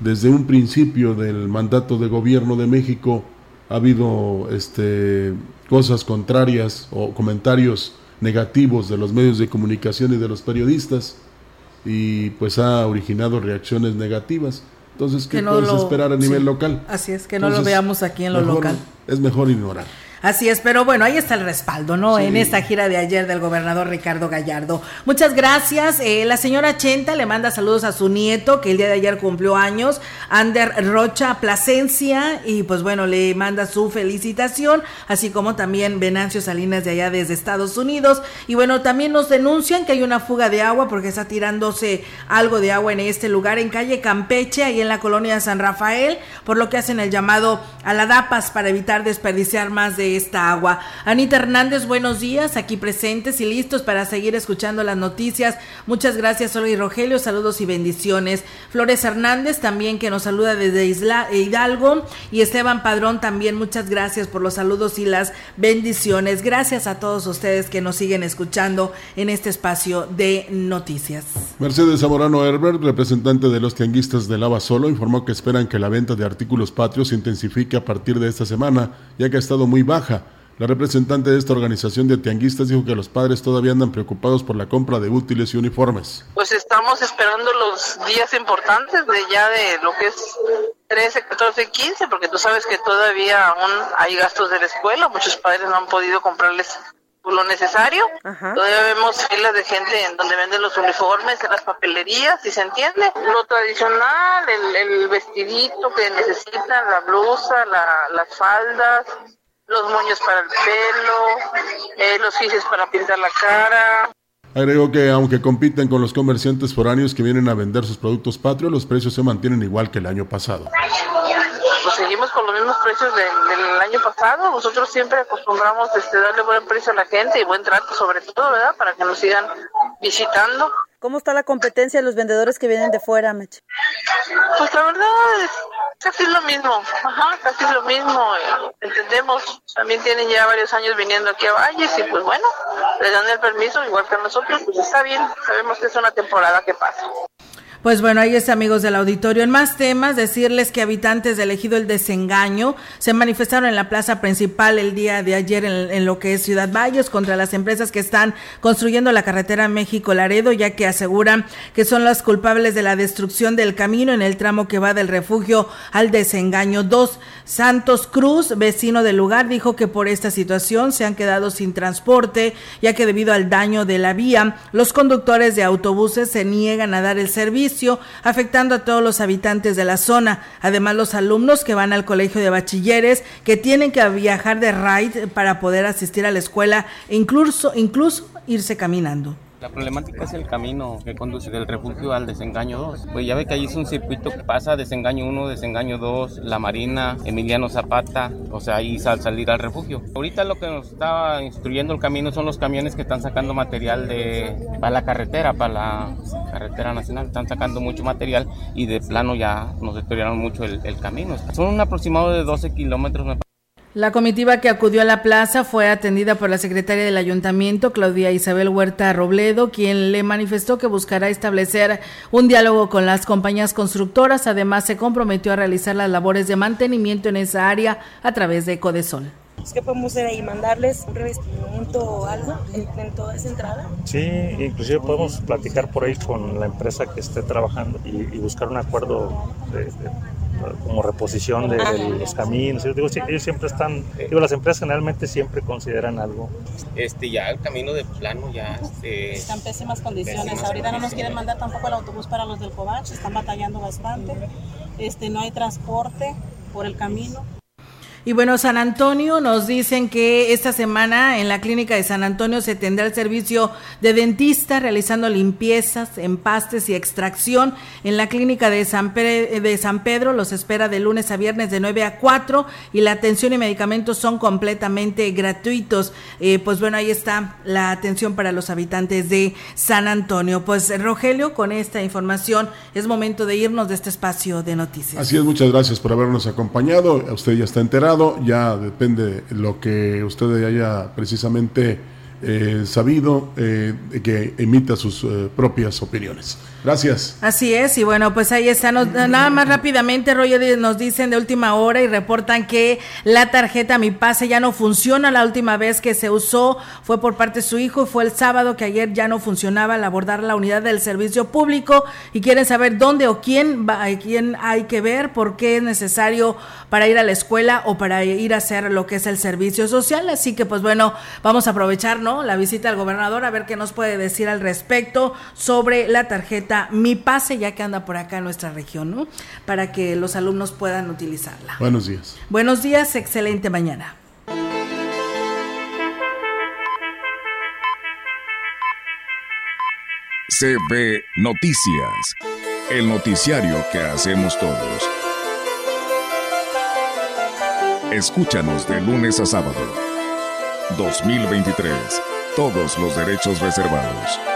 Desde un principio del mandato de gobierno de México ha habido este, cosas contrarias o comentarios negativos de los medios de comunicación y de los periodistas y pues ha originado reacciones negativas. Entonces, ¿qué puedes esperar a nivel local? Así es, que no lo veamos aquí en lo local. Es mejor ignorar. Así es, pero bueno, ahí está el respaldo, ¿no? En esta gira de ayer del gobernador Ricardo Gallardo. Muchas gracias. Eh, la señora Chenta le manda saludos a su nieto, que el día de ayer cumplió años, Ander Rocha Plasencia, y pues bueno, le manda su felicitación, así como también Venancio Salinas de allá desde Estados Unidos. Y bueno, también nos denuncian que hay una fuga de agua porque está tirándose algo de agua en este lugar, en calle Campeche, ahí en la colonia San Rafael, por lo que hacen el llamado a la DAPAS para evitar desperdiciar más de esta agua. Anita Hernández, buenos días, aquí presentes y listos para seguir escuchando las noticias. Muchas gracias, Olga y Rogelio, saludos y bendiciones. Flores Hernández también que nos saluda desde Isla, Hidalgo y Esteban Padrón también, muchas gracias por los saludos y las bendiciones. Gracias a todos ustedes que nos siguen escuchando en este espacio de noticias. Mercedes Zamorano Herbert, representante de los tianguistas de Lava Solo, informó que esperan que la venta de artículos patrios se intensifique a partir de esta semana, ya que ha estado muy baja. La representante de esta organización de tianguistas dijo que los padres todavía andan preocupados por la compra de útiles y uniformes. Pues estamos esperando los días importantes de ya de lo que es 13, 14, 15, porque tú sabes que todavía aún hay gastos de la escuela, muchos padres no han podido comprarles lo necesario. Todavía vemos filas de gente en donde venden los uniformes, en las papelerías, si se entiende. Lo tradicional, el, vestidito que necesitan, la blusa, las faldas, los moños para el pelo, eh, los gises para pintar la cara. Agregó que aunque compiten con los comerciantes foráneos que vienen a vender sus productos patrios, los precios se mantienen igual que el año pasado. Pues seguimos con los mismos precios del año pasado. Nosotros siempre acostumbramos este, darle buen precio a la gente y buen trato sobre todo, ¿verdad? Para que nos sigan visitando. ¿Cómo está la competencia de los vendedores que vienen de fuera, Meche? Pues la verdad es casi lo mismo, ajá, casi lo mismo. Eh, entendemos, también tienen ya varios años viniendo aquí a Valles y pues bueno, les dan el permiso igual que a nosotros, pues está bien, sabemos que es una temporada que pasa. Pues bueno, ahí es amigos del auditorio. En más temas, decirles que habitantes del ejido El Desengaño se manifestaron en la plaza principal el día de ayer en, lo que es Ciudad Valles contra las empresas que están construyendo la carretera México-Laredo, ya que aseguran que son las culpables de la destrucción del camino en el tramo que va del refugio al Desengaño 2. Santos Cruz, vecino del lugar, dijo que por esta situación se han quedado sin transporte, ya que debido al daño de la vía, los conductores de autobuses se niegan a dar el servicio afectando a todos los habitantes de la zona. Además, los alumnos que van al colegio de bachilleres, que tienen que viajar de ride para poder asistir a la escuela incluso, incluso irse caminando. La problemática es el camino que conduce del refugio al desengaño 2. Pues ya ve que ahí es un circuito que pasa desengaño 1, desengaño 2, La Marina, Emiliano Zapata, o sea, ahí al salir al refugio. Ahorita lo que nos está instruyendo el camino son los camiones que están sacando material de, para la carretera, para la carretera nacional. Están sacando mucho material y de plano ya nos deterioraron mucho el, el camino. Son un aproximado de 12 kilómetros, La comitiva que acudió a la plaza fue atendida por la secretaria del ayuntamiento, Claudia Isabel Huerta Robledo, quien le manifestó que buscará establecer un diálogo con las compañías constructoras. Además, se comprometió a realizar las labores de mantenimiento en esa área a través de Codesol. ¿Qué podemos hacer ahí? ¿Mandarles un revestimiento o algo en, toda esa entrada? Sí, inclusive podemos platicar por ahí con la empresa que esté trabajando y, buscar un acuerdo de como reposición de, los caminos. digo, ellos siempre están, digo, las empresas generalmente siempre consideran algo. Este, ya el camino de plano ya... Este, están pésimas condiciones. Ahorita no nos quieren mandar tampoco el autobús para los del Covach, están batallando bastante. Este, no hay transporte por el camino. Y bueno, San Antonio nos dicen que esta semana en la clínica de San Antonio se tendrá el servicio de dentista realizando limpiezas, empastes y extracción. En la clínica de San, Pedro los espera de lunes a viernes de 9 a 4 y la atención y medicamentos son completamente gratuitos. Eh, pues bueno, ahí está la atención para los habitantes de San Antonio. Pues Rogelio, con esta información es momento de irnos de este espacio de noticias. Así es, muchas gracias por habernos acompañado. Usted ya está enterado ya depende lo que usted haya precisamente eh, sabido eh, que emita sus eh, propias opiniones. Gracias. Así es, y bueno, pues ahí está. nada más rápidamente, Roger, nos dicen de última hora y reportan que la tarjeta Mi Pase ya no funciona. La última vez que se usó fue por parte de su hijo y fue el sábado que ayer ya no funcionaba al abordar la unidad del servicio público y quieren saber dónde o quién, va, quién hay que ver, por qué es necesario para ir a la escuela o para ir a hacer lo que es el servicio social. Así que, pues bueno, vamos a aprovechar, ¿no? La visita al gobernador a ver qué nos puede decir al respecto sobre la tarjeta mi Pase, ya que anda por acá en nuestra región, ¿no? Para que los alumnos puedan utilizarla. Buenos días. Buenos días, excelente mañana. CB Noticias, el noticiario que hacemos todos. Escúchanos de lunes a sábado. 2023. Todos los derechos reservados.